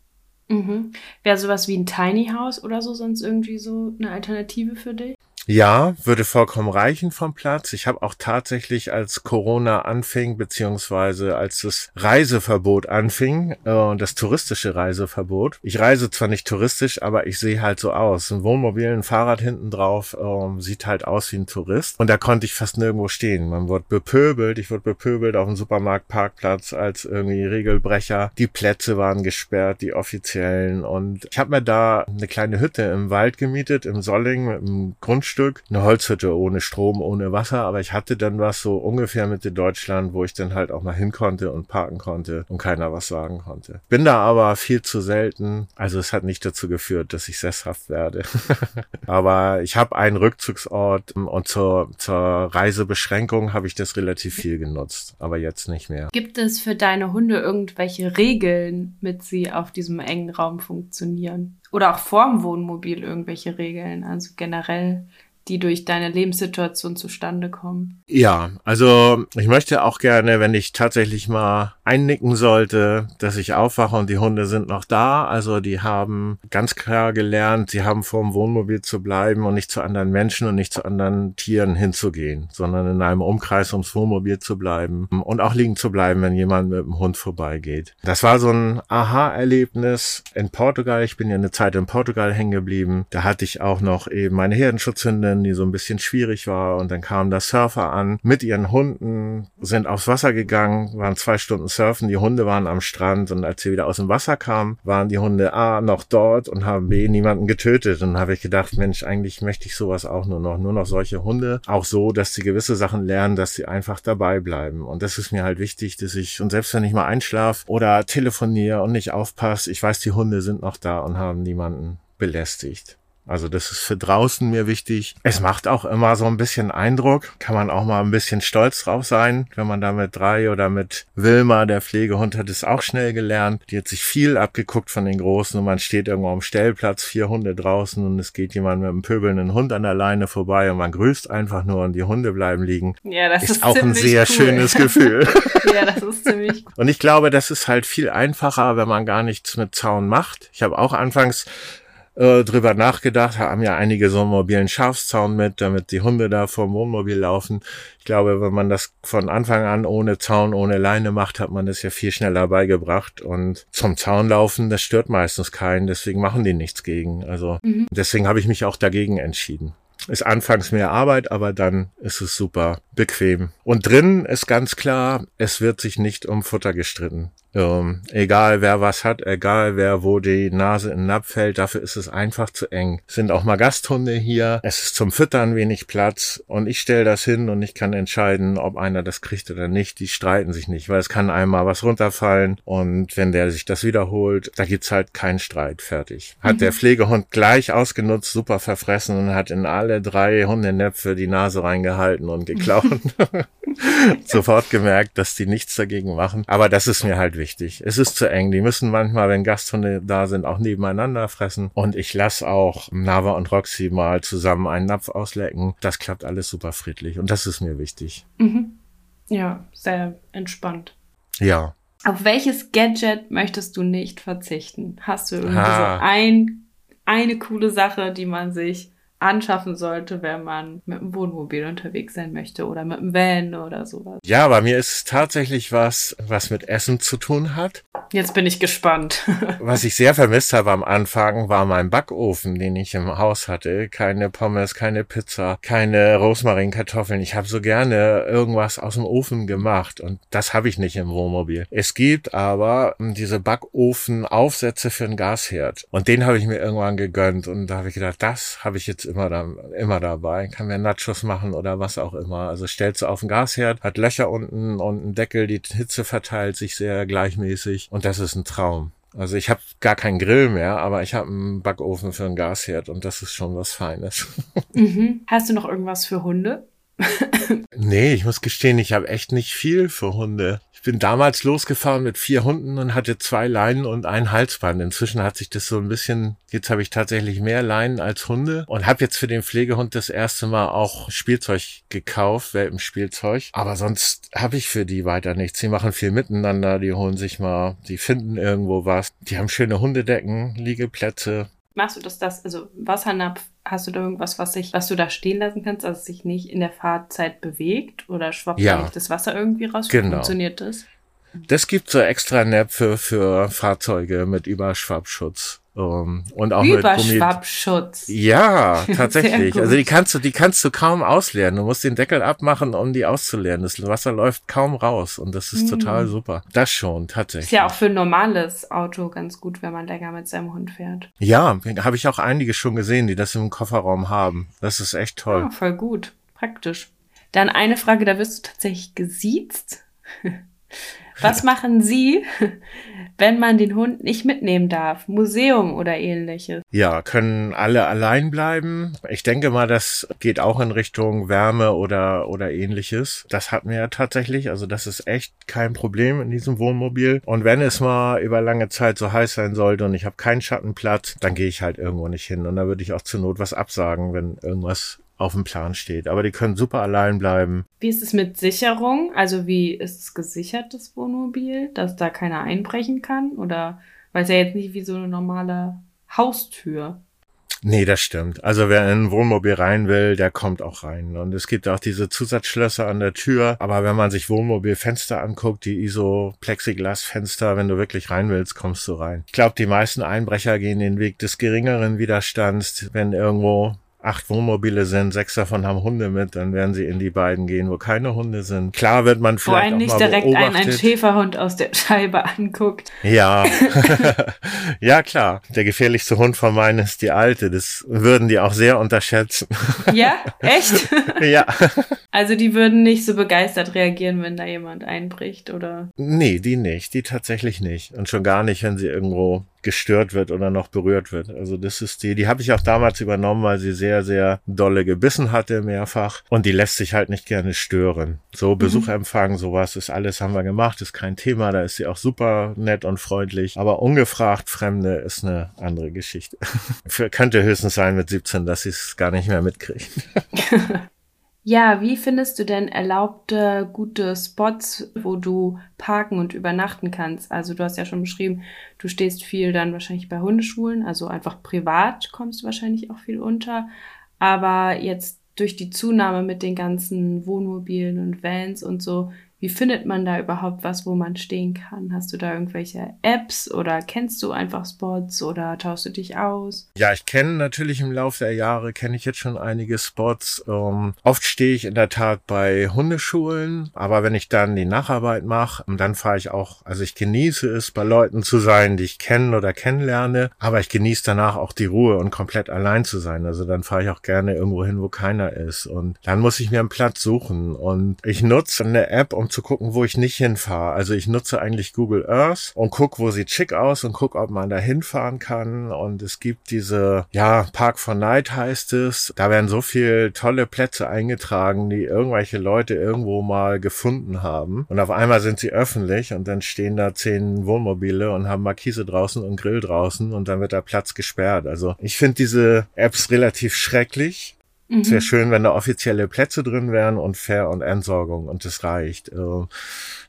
Mhm. Wäre sowas wie ein Tiny House oder so sonst irgendwie so eine Alternative für dich? Ja, würde vollkommen reichen vom Platz. Ich habe auch tatsächlich, als Corona anfing, beziehungsweise als das Reiseverbot anfing, äh, das touristische Reiseverbot. Ich reise zwar nicht touristisch, aber ich sehe halt so aus. Ein Wohnmobil, ein Fahrrad hinten drauf, äh, sieht halt aus wie ein Tourist. Und da konnte ich fast nirgendwo stehen. Man wurde bepöbelt. Ich wurde bepöbelt auf dem Supermarktparkplatz als irgendwie Regelbrecher. Die Plätze waren gesperrt, die offiziellen. Und ich habe mir da eine kleine Hütte im Wald gemietet, im Solling, mit einem Grundstück Stück. Eine Holzhütte ohne Strom, ohne Wasser, aber ich hatte dann was so ungefähr Mitte Deutschland, wo ich dann halt auch mal hin konnte und parken konnte und keiner was sagen konnte. Bin da aber viel zu selten. Also es hat nicht dazu geführt, dass ich sesshaft werde. aber ich habe einen Rückzugsort und zur, zur Reisebeschränkung habe ich das relativ viel genutzt, aber jetzt nicht mehr. Gibt es für deine Hunde irgendwelche Regeln, mit sie auf diesem engen Raum funktionieren? Oder auch vorm Wohnmobil irgendwelche Regeln, also generell die durch deine Lebenssituation zustande kommen. Ja, also ich möchte auch gerne, wenn ich tatsächlich mal einnicken sollte, dass ich aufwache und die Hunde sind noch da. Also die haben ganz klar gelernt, sie haben vor dem Wohnmobil zu bleiben und nicht zu anderen Menschen und nicht zu anderen Tieren hinzugehen, sondern in einem Umkreis ums Wohnmobil zu bleiben und auch liegen zu bleiben, wenn jemand mit dem Hund vorbeigeht. Das war so ein Aha-Erlebnis in Portugal. Ich bin ja eine Zeit in Portugal hängen geblieben. Da hatte ich auch noch eben meine Herdenschutzhündin, die so ein bisschen schwierig war und dann kamen da Surfer an mit ihren Hunden, sind aufs Wasser gegangen, waren zwei Stunden surfen, die Hunde waren am Strand und als sie wieder aus dem Wasser kamen, waren die Hunde A noch dort und haben B niemanden getötet. Und habe ich gedacht, Mensch, eigentlich möchte ich sowas auch nur noch, nur noch solche Hunde. Auch so, dass sie gewisse Sachen lernen, dass sie einfach dabei bleiben. Und das ist mir halt wichtig, dass ich, und selbst wenn ich mal einschlafe oder telefoniere und nicht aufpasse, ich weiß, die Hunde sind noch da und haben niemanden belästigt. Also das ist für draußen mir wichtig. Es macht auch immer so ein bisschen Eindruck. Kann man auch mal ein bisschen stolz drauf sein, wenn man da mit drei oder mit Wilma, der Pflegehund, hat es auch schnell gelernt. Die hat sich viel abgeguckt von den Großen und man steht irgendwo am Stellplatz, vier Hunde draußen und es geht jemand mit einem pöbelnden Hund an der Leine vorbei und man grüßt einfach nur und die Hunde bleiben liegen. Ja, das ist, ist auch ein sehr cool. schönes Gefühl. ja, das ist ziemlich cool. Und ich glaube, das ist halt viel einfacher, wenn man gar nichts mit Zaun macht. Ich habe auch anfangs äh, drüber nachgedacht, haben ja einige so einen mobilen Schafszaun mit, damit die Hunde da vom Wohnmobil laufen. Ich glaube, wenn man das von Anfang an ohne Zaun, ohne Leine macht, hat man das ja viel schneller beigebracht. Und zum Zaun laufen, das stört meistens keinen, deswegen machen die nichts gegen. Also mhm. deswegen habe ich mich auch dagegen entschieden. Ist anfangs mehr Arbeit, aber dann ist es super bequem. Und drin ist ganz klar, es wird sich nicht um Futter gestritten. Ähm, egal wer was hat, egal wer wo die Nase in den Napf fällt, dafür ist es einfach zu eng. Es sind auch mal Gasthunde hier. Es ist zum Füttern wenig Platz und ich stelle das hin und ich kann entscheiden, ob einer das kriegt oder nicht. Die streiten sich nicht, weil es kann einmal was runterfallen und wenn der sich das wiederholt, da gibt's halt keinen Streit. Fertig. Hat mhm. der Pflegehund gleich ausgenutzt, super verfressen und hat in alle drei Hundenäpfe die Nase reingehalten und geklaut. Sofort gemerkt, dass die nichts dagegen machen. Aber das ist mir halt wichtig. Es ist zu eng. Die müssen manchmal, wenn Gasthunde da sind, auch nebeneinander fressen. Und ich lasse auch Nava und Roxy mal zusammen einen Napf auslecken. Das klappt alles super friedlich. Und das ist mir wichtig. Mhm. Ja, sehr entspannt. Ja. Auf welches Gadget möchtest du nicht verzichten? Hast du irgendwie ha. so ein, eine coole Sache, die man sich anschaffen sollte, wenn man mit dem Wohnmobil unterwegs sein möchte oder mit dem Van oder sowas. Ja, bei mir ist es tatsächlich was, was mit Essen zu tun hat. Jetzt bin ich gespannt. was ich sehr vermisst habe am Anfang, war mein Backofen, den ich im Haus hatte. Keine Pommes, keine Pizza, keine Rosmarinkartoffeln. Ich habe so gerne irgendwas aus dem Ofen gemacht und das habe ich nicht im Wohnmobil. Es gibt aber diese Backofenaufsätze für einen Gasherd und den habe ich mir irgendwann gegönnt und da habe ich gedacht, das habe ich jetzt immer, da, immer dabei. Kann mir Nachos machen oder was auch immer. Also stellt sie auf den Gasherd, hat Löcher unten und einen Deckel, die Hitze verteilt sich sehr gleichmäßig und das ist ein Traum. Also ich habe gar keinen Grill mehr, aber ich habe einen Backofen für einen Gasherd und das ist schon was Feines. Mhm. Hast du noch irgendwas für Hunde? nee, ich muss gestehen, ich habe echt nicht viel für Hunde. Ich bin damals losgefahren mit vier Hunden und hatte zwei Leinen und ein Halsband. Inzwischen hat sich das so ein bisschen, jetzt habe ich tatsächlich mehr Leinen als Hunde und habe jetzt für den Pflegehund das erste Mal auch Spielzeug gekauft, Welpenspielzeug. Aber sonst habe ich für die weiter nichts. Sie machen viel miteinander, die holen sich mal, die finden irgendwo was. Die haben schöne Hundedecken, Liegeplätze, Machst du das, das, also Wassernapf, hast du da irgendwas, was sich, was du da stehen lassen kannst, dass es sich nicht in der Fahrzeit bewegt oder schwappt ja. nicht das Wasser irgendwie raus? Genau. funktioniert das? Das gibt so extra Näpfe für Fahrzeuge mit Überschwappschutz. Um, ähm, und auch Überschwappschutz. Ja, tatsächlich. Also die kannst du, die kannst du kaum ausleeren. Du musst den Deckel abmachen, um die auszuleeren. Das Wasser läuft kaum raus und das ist mm. total super. Das schon, tatsächlich. Ist ja auch für ein normales Auto ganz gut, wenn man länger mit seinem Hund fährt. Ja, habe ich auch einige schon gesehen, die das im Kofferraum haben. Das ist echt toll. Oh, voll gut. Praktisch. Dann eine Frage, da wirst du tatsächlich gesiezt. Was machen Sie, wenn man den Hund nicht mitnehmen darf? Museum oder ähnliches? Ja, können alle allein bleiben. Ich denke mal, das geht auch in Richtung Wärme oder, oder ähnliches. Das hatten wir ja tatsächlich. Also das ist echt kein Problem in diesem Wohnmobil. Und wenn es mal über lange Zeit so heiß sein sollte und ich habe keinen Schattenplatz, dann gehe ich halt irgendwo nicht hin. Und da würde ich auch zur Not was absagen, wenn irgendwas auf dem Plan steht. Aber die können super allein bleiben. Wie ist es mit Sicherung? Also wie ist es gesichert, das Wohnmobil, dass da keiner einbrechen kann? Oder weil es ja jetzt nicht wie so eine normale Haustür. Nee, das stimmt. Also wer in ein Wohnmobil rein will, der kommt auch rein. Und es gibt auch diese Zusatzschlösser an der Tür. Aber wenn man sich Wohnmobilfenster anguckt, die ISO-Plexiglas-Fenster, wenn du wirklich rein willst, kommst du rein. Ich glaube, die meisten Einbrecher gehen den Weg des geringeren Widerstands, wenn irgendwo acht Wohnmobile sind, sechs davon haben Hunde mit, dann werden sie in die beiden gehen, wo keine Hunde sind. Klar wird man vielleicht Wo einen nicht direkt ein, ein Schäferhund aus der Scheibe anguckt. Ja, ja klar. Der gefährlichste Hund von meinen ist die alte. Das würden die auch sehr unterschätzen. Ja, echt? ja. Also die würden nicht so begeistert reagieren, wenn da jemand einbricht, oder? Nee, die nicht. Die tatsächlich nicht. Und schon gar nicht, wenn sie irgendwo gestört wird oder noch berührt wird. Also das ist die, die habe ich auch damals übernommen, weil sie sehr, sehr dolle gebissen hatte, mehrfach. Und die lässt sich halt nicht gerne stören. So mhm. Besuchempfang, sowas ist alles, haben wir gemacht, ist kein Thema. Da ist sie auch super nett und freundlich. Aber ungefragt Fremde ist eine andere Geschichte. Für, könnte höchstens sein mit 17, dass sie es gar nicht mehr mitkriegt. Ja, wie findest du denn erlaubte gute Spots, wo du parken und übernachten kannst? Also du hast ja schon beschrieben, du stehst viel dann wahrscheinlich bei Hundeschulen, also einfach privat kommst du wahrscheinlich auch viel unter. Aber jetzt durch die Zunahme mit den ganzen Wohnmobilen und Vans und so, wie findet man da überhaupt was, wo man stehen kann? Hast du da irgendwelche Apps oder kennst du einfach Spots oder tauschst du dich aus? Ja, ich kenne natürlich im Laufe der Jahre, kenne ich jetzt schon einige Spots. Ähm, oft stehe ich in der Tat bei Hundeschulen, aber wenn ich dann die Nacharbeit mache, dann fahre ich auch, also ich genieße es, bei Leuten zu sein, die ich kenne oder kennenlerne, aber ich genieße danach auch die Ruhe und komplett allein zu sein. Also dann fahre ich auch gerne irgendwo hin, wo keiner ist. Und dann muss ich mir einen Platz suchen. Und ich nutze eine App, um zu gucken, wo ich nicht hinfahre. Also ich nutze eigentlich Google Earth und gucke, wo sieht schick aus und gucke, ob man da hinfahren kann. Und es gibt diese, ja, Park for Night heißt es. Da werden so viele tolle Plätze eingetragen, die irgendwelche Leute irgendwo mal gefunden haben. Und auf einmal sind sie öffentlich und dann stehen da zehn Wohnmobile und haben Markise draußen und Grill draußen und dann wird der Platz gesperrt. Also ich finde diese Apps relativ schrecklich Mhm. Es wäre schön, wenn da offizielle Plätze drin wären und Fair- und Entsorgung und das reicht. Äh,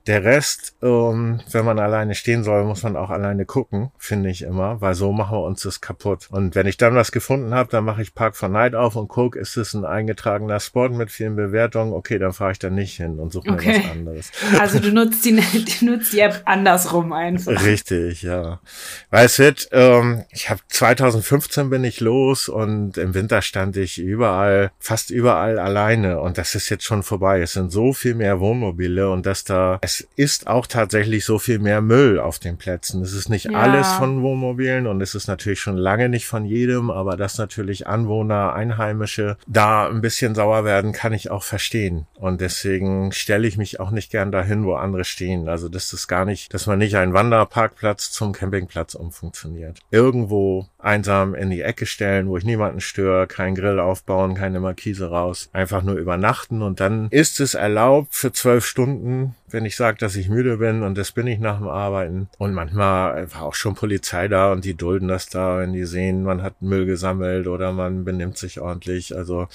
der Rest, ähm, wenn man alleine stehen soll, muss man auch alleine gucken, finde ich immer, weil so machen wir uns das kaputt. Und wenn ich dann was gefunden habe, dann mache ich Park for Night auf und gucke, ist es ein eingetragener Spot mit vielen Bewertungen? Okay, dann fahre ich da nicht hin und suche okay. mir was anderes. Also du nutzt die, du nutzt die App andersrum einfach. Richtig, ja. Weil es wird, ähm, ich habe 2015 bin ich los und im Winter stand ich überall, fast überall alleine und das ist jetzt schon vorbei. Es sind so viel mehr Wohnmobile und dass da es ist auch tatsächlich so viel mehr Müll auf den Plätzen. Es ist nicht ja. alles von Wohnmobilen und es ist natürlich schon lange nicht von jedem, aber dass natürlich Anwohner, Einheimische da ein bisschen sauer werden, kann ich auch verstehen. Und deswegen stelle ich mich auch nicht gern dahin, wo andere stehen. Also das ist gar nicht, dass man nicht einen Wanderparkplatz zum Campingplatz umfunktioniert. Irgendwo einsam in die Ecke stellen, wo ich niemanden störe, kein Grill aufbauen, keine Markise raus, einfach nur übernachten und dann ist es erlaubt für zwölf Stunden, wenn ich sage, dass ich müde bin und das bin ich nach dem Arbeiten. Und manchmal war auch schon Polizei da und die dulden das da, wenn die sehen, man hat Müll gesammelt oder man benimmt sich ordentlich. Also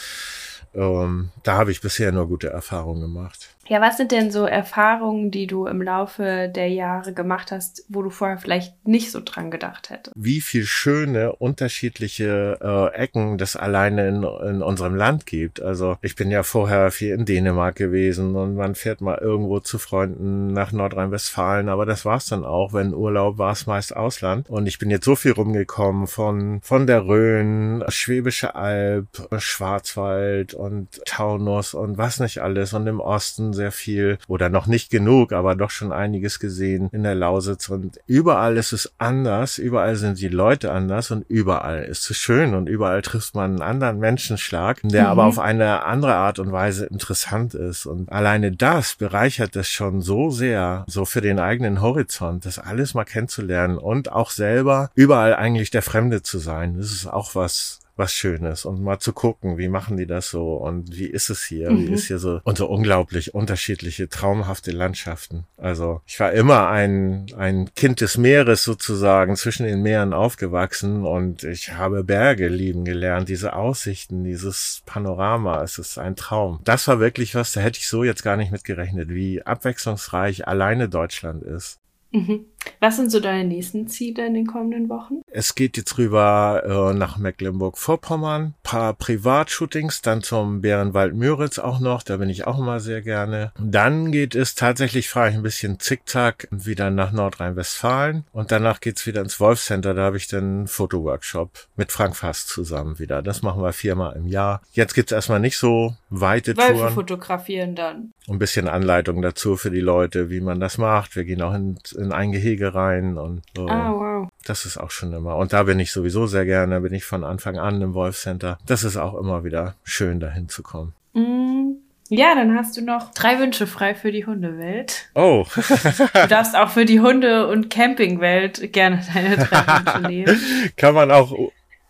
ähm, da habe ich bisher nur gute Erfahrungen gemacht. Ja, was sind denn so Erfahrungen, die du im Laufe der Jahre gemacht hast, wo du vorher vielleicht nicht so dran gedacht hättest? Wie viel schöne, unterschiedliche äh, Ecken das alleine in, in unserem Land gibt. Also ich bin ja vorher viel in Dänemark gewesen und man fährt mal irgendwo zu Freunden nach Nordrhein-Westfalen, aber das war's dann auch. Wenn Urlaub war es meist Ausland. Und ich bin jetzt so viel rumgekommen von, von der Rhön, Schwäbische Alb, Schwarzwald und Taunus und was nicht alles und im Osten sehr viel oder noch nicht genug, aber doch schon einiges gesehen in der Lausitz und überall ist es anders, überall sind die Leute anders und überall ist es schön und überall trifft man einen anderen Menschenschlag, der mhm. aber auf eine andere Art und Weise interessant ist und alleine das bereichert es schon so sehr, so für den eigenen Horizont, das alles mal kennenzulernen und auch selber überall eigentlich der Fremde zu sein. Das ist auch was, was Schönes und mal zu gucken, wie machen die das so und wie ist es hier, mhm. wie ist hier so und so unglaublich unterschiedliche, traumhafte Landschaften. Also ich war immer ein, ein Kind des Meeres sozusagen, zwischen den Meeren aufgewachsen und ich habe Berge lieben gelernt, diese Aussichten, dieses Panorama, es ist ein Traum. Das war wirklich was, da hätte ich so jetzt gar nicht mitgerechnet, wie abwechslungsreich alleine Deutschland ist. Mhm. Was sind so deine nächsten Ziele in den kommenden Wochen? Es geht jetzt rüber äh, nach Mecklenburg-Vorpommern, paar Privatshootings, dann zum Bärenwald Müritz auch noch, da bin ich auch immer sehr gerne. Dann geht es tatsächlich, fahre ich ein bisschen zickzack, wieder nach Nordrhein-Westfalen und danach geht's wieder ins Wolfcenter, da habe ich dann einen Fotoworkshop mit Frank Fass zusammen wieder. Das machen wir viermal im Jahr. Jetzt gibt's erstmal nicht so weite Wölfe Touren. fotografieren dann. Ein bisschen Anleitung dazu für die Leute, wie man das macht. Wir gehen auch in, in ein Gehege rein und so. Ah, wow. Das ist auch schon immer. Und da bin ich sowieso sehr gerne, bin ich von Anfang an im Wolf Center. Das ist auch immer wieder schön, dahin zu kommen. Mm. Ja, dann hast du noch drei Wünsche frei für die Hundewelt. Oh. du darfst auch für die Hunde- und Campingwelt gerne deine drei Wünsche nehmen. Kann man auch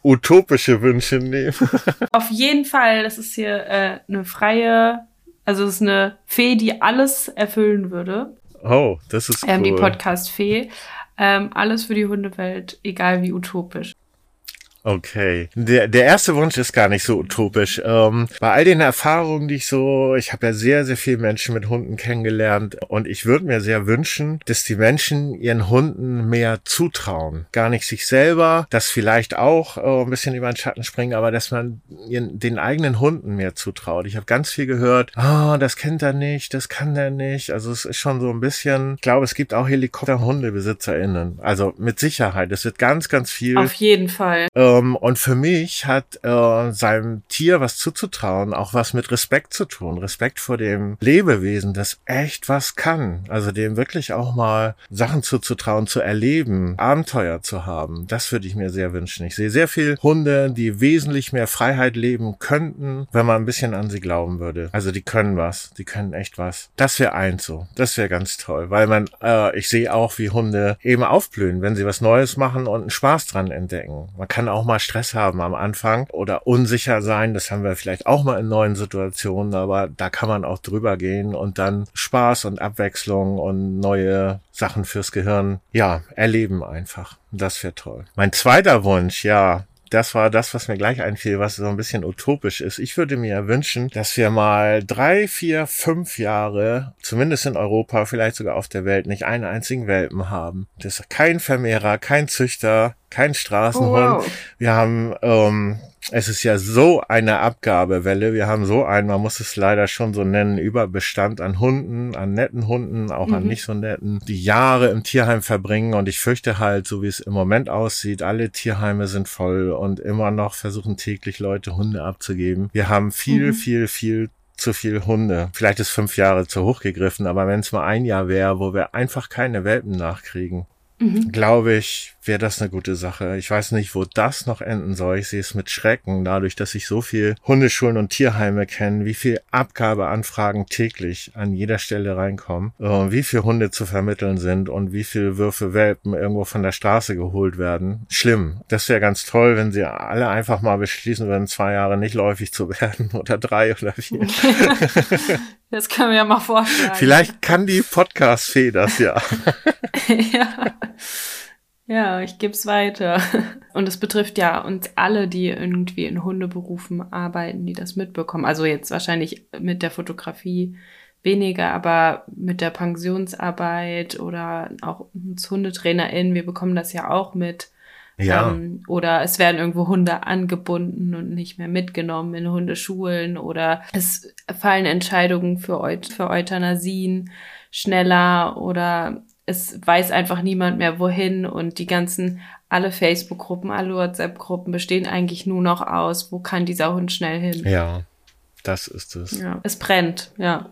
utopische Wünsche nehmen. Auf jeden Fall, das ist hier äh, eine freie also es ist eine Fee, die alles erfüllen würde. Oh, das ist cool. Ähm, die Podcast-Fee. Ähm, alles für die Hundewelt, egal wie utopisch. Okay. Der, der erste Wunsch ist gar nicht so utopisch. Ähm, bei all den Erfahrungen, die ich so, ich habe ja sehr, sehr viele Menschen mit Hunden kennengelernt und ich würde mir sehr wünschen, dass die Menschen ihren Hunden mehr zutrauen. Gar nicht sich selber, das vielleicht auch äh, ein bisschen über den Schatten springen, aber dass man ihren, den eigenen Hunden mehr zutraut. Ich habe ganz viel gehört, ah, oh, das kennt er nicht, das kann er nicht. Also es ist schon so ein bisschen, ich glaube, es gibt auch Helikopter-HundebesitzerInnen. Also mit Sicherheit. Es wird ganz, ganz viel. Auf jeden Fall. Ähm, und für mich hat äh, seinem Tier was zuzutrauen, auch was mit Respekt zu tun. Respekt vor dem Lebewesen, das echt was kann. Also dem wirklich auch mal Sachen zuzutrauen, zu erleben, Abenteuer zu haben. Das würde ich mir sehr wünschen. Ich sehe sehr viel Hunde, die wesentlich mehr Freiheit leben könnten, wenn man ein bisschen an sie glauben würde. Also die können was, die können echt was. Das wäre eins so. Das wäre ganz toll, weil man, äh, ich sehe auch, wie Hunde eben aufblühen, wenn sie was Neues machen und einen Spaß dran entdecken. Man kann auch mal Stress haben am Anfang oder unsicher sein. Das haben wir vielleicht auch mal in neuen Situationen, aber da kann man auch drüber gehen und dann Spaß und Abwechslung und neue Sachen fürs Gehirn, ja, erleben einfach. Das wäre toll. Mein zweiter Wunsch, ja, das war das, was mir gleich einfiel, was so ein bisschen utopisch ist. Ich würde mir wünschen, dass wir mal drei, vier, fünf Jahre, zumindest in Europa, vielleicht sogar auf der Welt, nicht einen einzigen Welpen haben. Das ist kein Vermehrer, kein Züchter, kein Straßenhund. Oh, wow. Wir haben, ähm, es ist ja so eine Abgabewelle. Wir haben so einen, man muss es leider schon so nennen, Überbestand an Hunden, an netten Hunden, auch mhm. an nicht so netten, die Jahre im Tierheim verbringen. Und ich fürchte halt, so wie es im Moment aussieht, alle Tierheime sind voll und immer noch versuchen täglich Leute Hunde abzugeben. Wir haben viel, mhm. viel, viel zu viel Hunde. Vielleicht ist fünf Jahre zu hoch gegriffen, aber wenn es mal ein Jahr wäre, wo wir einfach keine Welpen nachkriegen, mhm. glaube ich, wäre das eine gute Sache. Ich weiß nicht, wo das noch enden soll. Ich sehe es mit Schrecken, dadurch, dass ich so viel Hundeschulen und Tierheime kenne, wie viel Abgabeanfragen täglich an jeder Stelle reinkommen, äh, wie viel Hunde zu vermitteln sind und wie viel Würfe Welpen irgendwo von der Straße geholt werden. Schlimm. Das wäre ganz toll, wenn sie alle einfach mal beschließen würden, zwei Jahre nicht läufig zu werden oder drei oder vier. Das können wir ja mal vorstellen. Vielleicht kann die Podcast-Fee das ja. ja. Ja, ich gebe es weiter. Und es betrifft ja uns alle, die irgendwie in Hundeberufen arbeiten, die das mitbekommen. Also jetzt wahrscheinlich mit der Fotografie weniger, aber mit der Pensionsarbeit oder auch uns HundetrainerInnen, wir bekommen das ja auch mit. Ja. Ähm, oder es werden irgendwo Hunde angebunden und nicht mehr mitgenommen in Hundeschulen oder es fallen Entscheidungen für, Eut für Euthanasien schneller oder es weiß einfach niemand mehr wohin und die ganzen, alle Facebook-Gruppen, alle WhatsApp-Gruppen bestehen eigentlich nur noch aus, wo kann dieser Hund schnell hin? Ja, das ist es. Ja, es brennt, ja.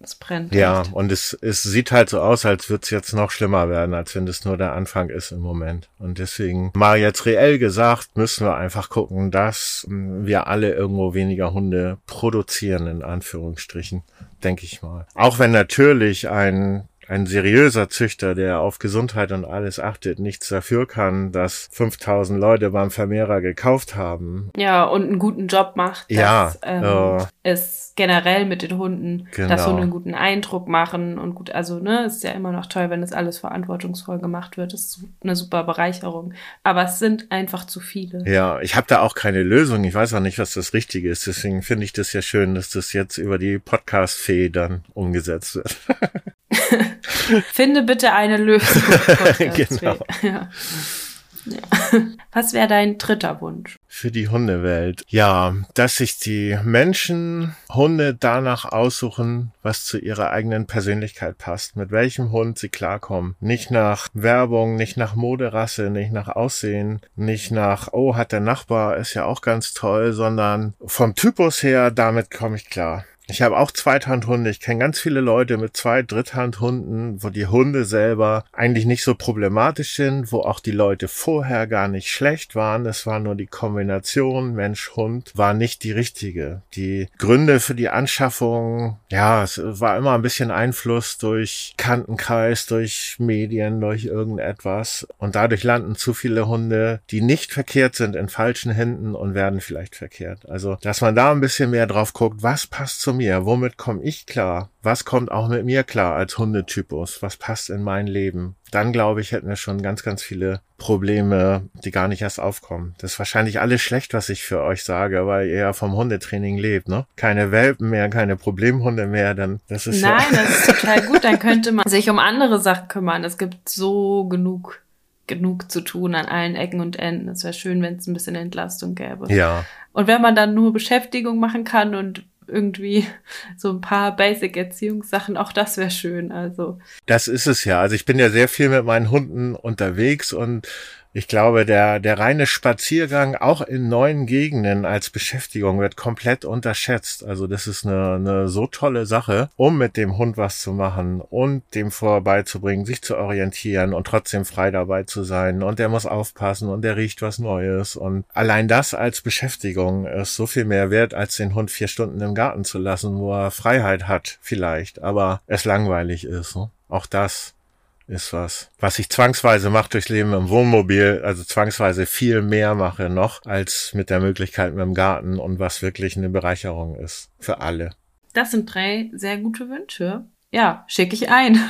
Es brennt. Ja, echt. und es, es sieht halt so aus, als würde es jetzt noch schlimmer werden, als wenn das nur der Anfang ist im Moment. Und deswegen, mal jetzt reell gesagt, müssen wir einfach gucken, dass wir alle irgendwo weniger Hunde produzieren, in Anführungsstrichen, denke ich mal. Auch wenn natürlich ein ein seriöser Züchter, der auf Gesundheit und alles achtet, nichts dafür kann, dass 5000 Leute beim Vermehrer gekauft haben. Ja, und einen guten Job macht. Ja. ähm, äh, es generell mit den Hunden, genau. dass Hunde einen guten Eindruck machen und gut, also, ne, ist ja immer noch toll, wenn das alles verantwortungsvoll gemacht wird. Das ist eine super Bereicherung. Aber es sind einfach zu viele. Ja, ich habe da auch keine Lösung. Ich weiß auch nicht, was das Richtige ist. Deswegen finde ich das ja schön, dass das jetzt über die Podcast-Fee dann umgesetzt wird. Finde bitte eine Lösung. genau. Ja. Ja. Was wäre dein dritter Wunsch? Für die Hundewelt. Ja, dass sich die Menschen Hunde danach aussuchen, was zu ihrer eigenen Persönlichkeit passt, mit welchem Hund sie klarkommen. Nicht nach Werbung, nicht nach Moderasse, nicht nach Aussehen, nicht nach, oh, hat der Nachbar, ist ja auch ganz toll, sondern vom Typus her, damit komme ich klar. Ich habe auch Zweithandhunde. Ich kenne ganz viele Leute mit Zweit-, Dritthandhunden, wo die Hunde selber eigentlich nicht so problematisch sind, wo auch die Leute vorher gar nicht schlecht waren. Es war nur die Kombination Mensch-Hund war nicht die richtige. Die Gründe für die Anschaffung, ja, es war immer ein bisschen Einfluss durch Kantenkreis, durch Medien, durch irgendetwas. Und dadurch landen zu viele Hunde, die nicht verkehrt sind, in falschen Händen und werden vielleicht verkehrt. Also, dass man da ein bisschen mehr drauf guckt, was passt zum mir? Womit komme ich klar? Was kommt auch mit mir klar als Hundetypus? Was passt in mein Leben? Dann glaube ich, hätten wir schon ganz, ganz viele Probleme, die gar nicht erst aufkommen. Das ist wahrscheinlich alles schlecht, was ich für euch sage, weil ihr ja vom Hundetraining lebt, ne? Keine Welpen mehr, keine Problemhunde mehr, dann das ist Nein, ja das ist total gut. Dann könnte man sich um andere Sachen kümmern. Es gibt so genug genug zu tun an allen Ecken und Enden. Es wäre schön, wenn es ein bisschen Entlastung gäbe. ja. Und wenn man dann nur Beschäftigung machen kann und irgendwie so ein paar Basic-Erziehungssachen, auch das wäre schön. Also Das ist es ja. Also ich bin ja sehr viel mit meinen Hunden unterwegs und ich glaube, der, der reine Spaziergang auch in neuen Gegenden als Beschäftigung wird komplett unterschätzt. Also das ist eine, eine so tolle Sache, um mit dem Hund was zu machen und dem vorbeizubringen, sich zu orientieren und trotzdem frei dabei zu sein. Und der muss aufpassen und der riecht was Neues. Und allein das als Beschäftigung ist so viel mehr wert, als den Hund vier Stunden im Garten zu lassen, wo er Freiheit hat, vielleicht, aber es langweilig ist. Ne? Auch das ist was, was ich zwangsweise mache durchs Leben im Wohnmobil, also zwangsweise viel mehr mache noch, als mit der Möglichkeit mit dem Garten und was wirklich eine Bereicherung ist für alle. das sind drei sehr gute Wünsche. Ja, schicke ich ein.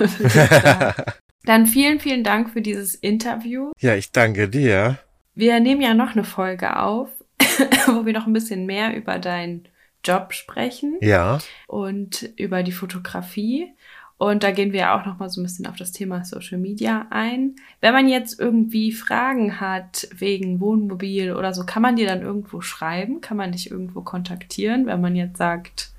dann vielen, vielen Dank für dieses Interview. Ja, ich danke dir. Wir nehmen ja noch eine Folge auf, wo wir noch ein bisschen mehr über deinen Job sprechen Ja, und über die Fotografie. Und da gehen wir ja auch noch mal so ein bisschen auf das Thema Social Media ein. Wenn man jetzt irgendwie Fragen hat wegen Wohnmobil oder so, kann man dir dann irgendwo schreiben? Kann man dich irgendwo kontaktieren, wenn man jetzt sagt,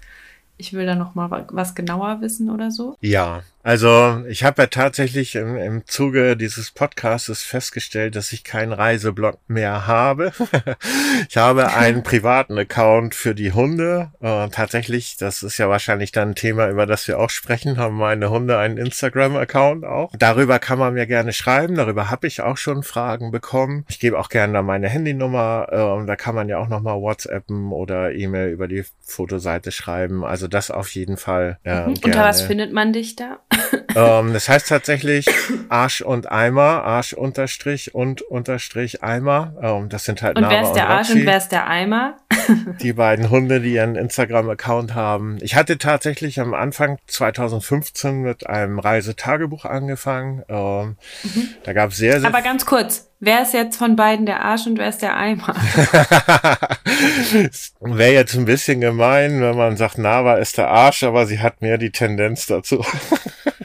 ich will da noch mal wa- was genauer wissen oder so? ja. Also ich habe ja tatsächlich im, im Zuge dieses Podcasts festgestellt, dass ich keinen Reiseblog mehr habe. ich habe einen privaten Account für die Hunde. Äh, tatsächlich, das ist ja wahrscheinlich dann ein Thema, über das wir auch sprechen, haben meine Hunde einen Instagram-Account auch. Darüber kann man mir gerne schreiben. Darüber habe ich auch schon Fragen bekommen. Ich gebe auch gerne da meine Handynummer. Äh, da kann man ja auch nochmal WhatsAppen oder E-Mail über die Fotoseite schreiben. Also das auf jeden Fall. Äh, Mhm. Unter was findet man dich da? Ähm, das heißt tatsächlich Arsch und Eimer, Arsch unterstrich und unterstrich Eimer. Ähm, das sind halt Und Name wer ist der Arsch und wer ist der Eimer? die beiden Hunde, die ihren Instagram-Account haben. Ich hatte tatsächlich am Anfang 2015 mit einem Reisetagebuch angefangen. Ähm, Da gab es sehr, sehr Aber ganz kurz, wer ist jetzt von beiden der Arsch und wer ist der Eimer? Wäre jetzt ein bisschen gemein, wenn man sagt, Nava ist der Arsch, aber sie hat mehr die Tendenz dazu.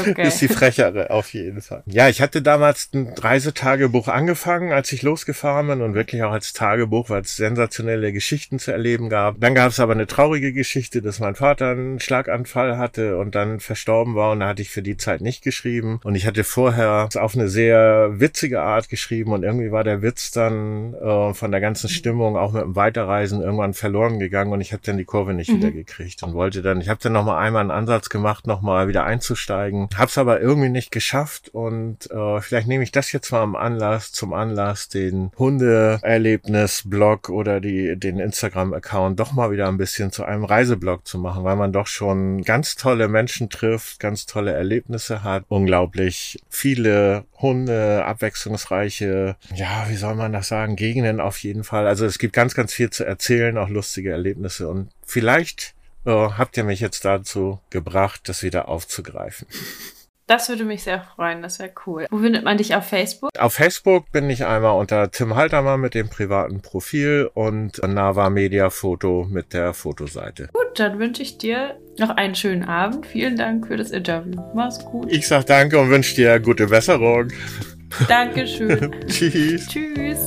Okay. Ist die frechere, auf jeden Fall. Ja, ich hatte damals ein Reisetagebuch angefangen, als ich losgefahren bin und wirklich auch als Tagebuch, weil es sensationelle Geschichten zu erleben gab. Dann gab es aber eine traurige Geschichte, dass mein Vater einen Schlaganfall hatte und dann verstorben war und da hatte ich für die Zeit nicht geschrieben. Und ich hatte vorher auf eine sehr witzige Art geschrieben und irgendwie war der Witz dann äh, von der ganzen Stimmung auch mit dem Weiterreisen irgendwann verloren gegangen und ich habe dann die Kurve nicht wieder gekriegt und wollte dann, ich habe dann nochmal einmal einen Ansatz gemacht, nochmal wieder einzusteigen. Hab's aber irgendwie nicht geschafft und äh, vielleicht nehme ich das jetzt mal am Anlass, zum Anlass, den Hundeerlebnis-Blog oder die, den Instagram-Account doch mal wieder ein bisschen zu einem Reiseblog zu machen, weil man doch schon ganz tolle Menschen trifft, ganz tolle Erlebnisse hat, unglaublich viele Hunde, abwechslungsreiche, ja, wie soll man das sagen, Gegenden auf jeden Fall. Also es gibt ganz, ganz viel zu erzählen, auch lustige Erlebnisse und vielleicht äh, habt ihr mich jetzt dazu gebracht, das wieder aufzugreifen. Das würde mich sehr freuen, das wäre cool. Wo findet man dich auf Facebook? Auf Facebook bin ich einmal unter Tim Haltermann mit dem privaten Profil und Nava Media Foto mit der Fotoseite. Gut, dann wünsche ich dir noch einen schönen Abend. Vielen Dank für das Interview. Mach's gut. Ich sag danke und wünsche dir gute Besserung. Dankeschön. Tschüss. Tschüss.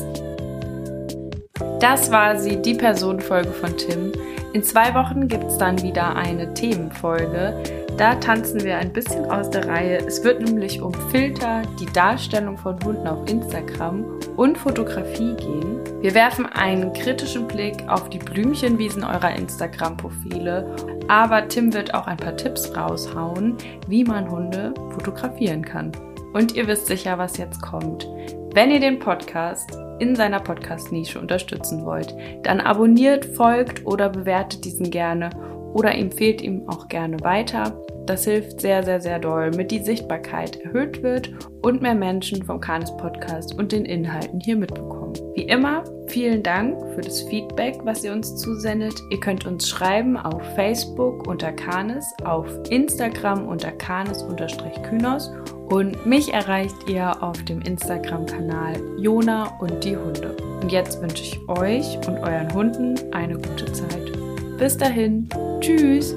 Das war sie, die Personenfolge von Tim. In zwei Wochen gibt es dann wieder eine Themenfolge. Da tanzen wir ein bisschen aus der Reihe. Es wird nämlich um Filter, die Darstellung von Hunden auf Instagram und Fotografie gehen. Wir werfen einen kritischen Blick auf die Blümchenwiesen eurer Instagram-Profile. Aber Tim wird auch ein paar Tipps raushauen, wie man Hunde fotografieren kann. Und ihr wisst sicher, was jetzt kommt. Wenn ihr den Podcast in seiner Podcast-Nische unterstützen wollt, dann abonniert, folgt oder bewertet diesen gerne oder empfehlt ihm auch gerne weiter. Das hilft sehr, sehr, sehr doll, mit die Sichtbarkeit erhöht wird und mehr Menschen vom Canis Podcast und den Inhalten hier mitbekommen. Wie immer, vielen Dank für das Feedback, was ihr uns zusendet. Ihr könnt uns schreiben auf Facebook unter Canis, auf Instagram unter Canis-Kynos und mich erreicht ihr auf dem Instagram-Kanal Jona und die Hunde. Und jetzt wünsche ich euch und euren Hunden eine gute Zeit. Bis dahin, tschüss!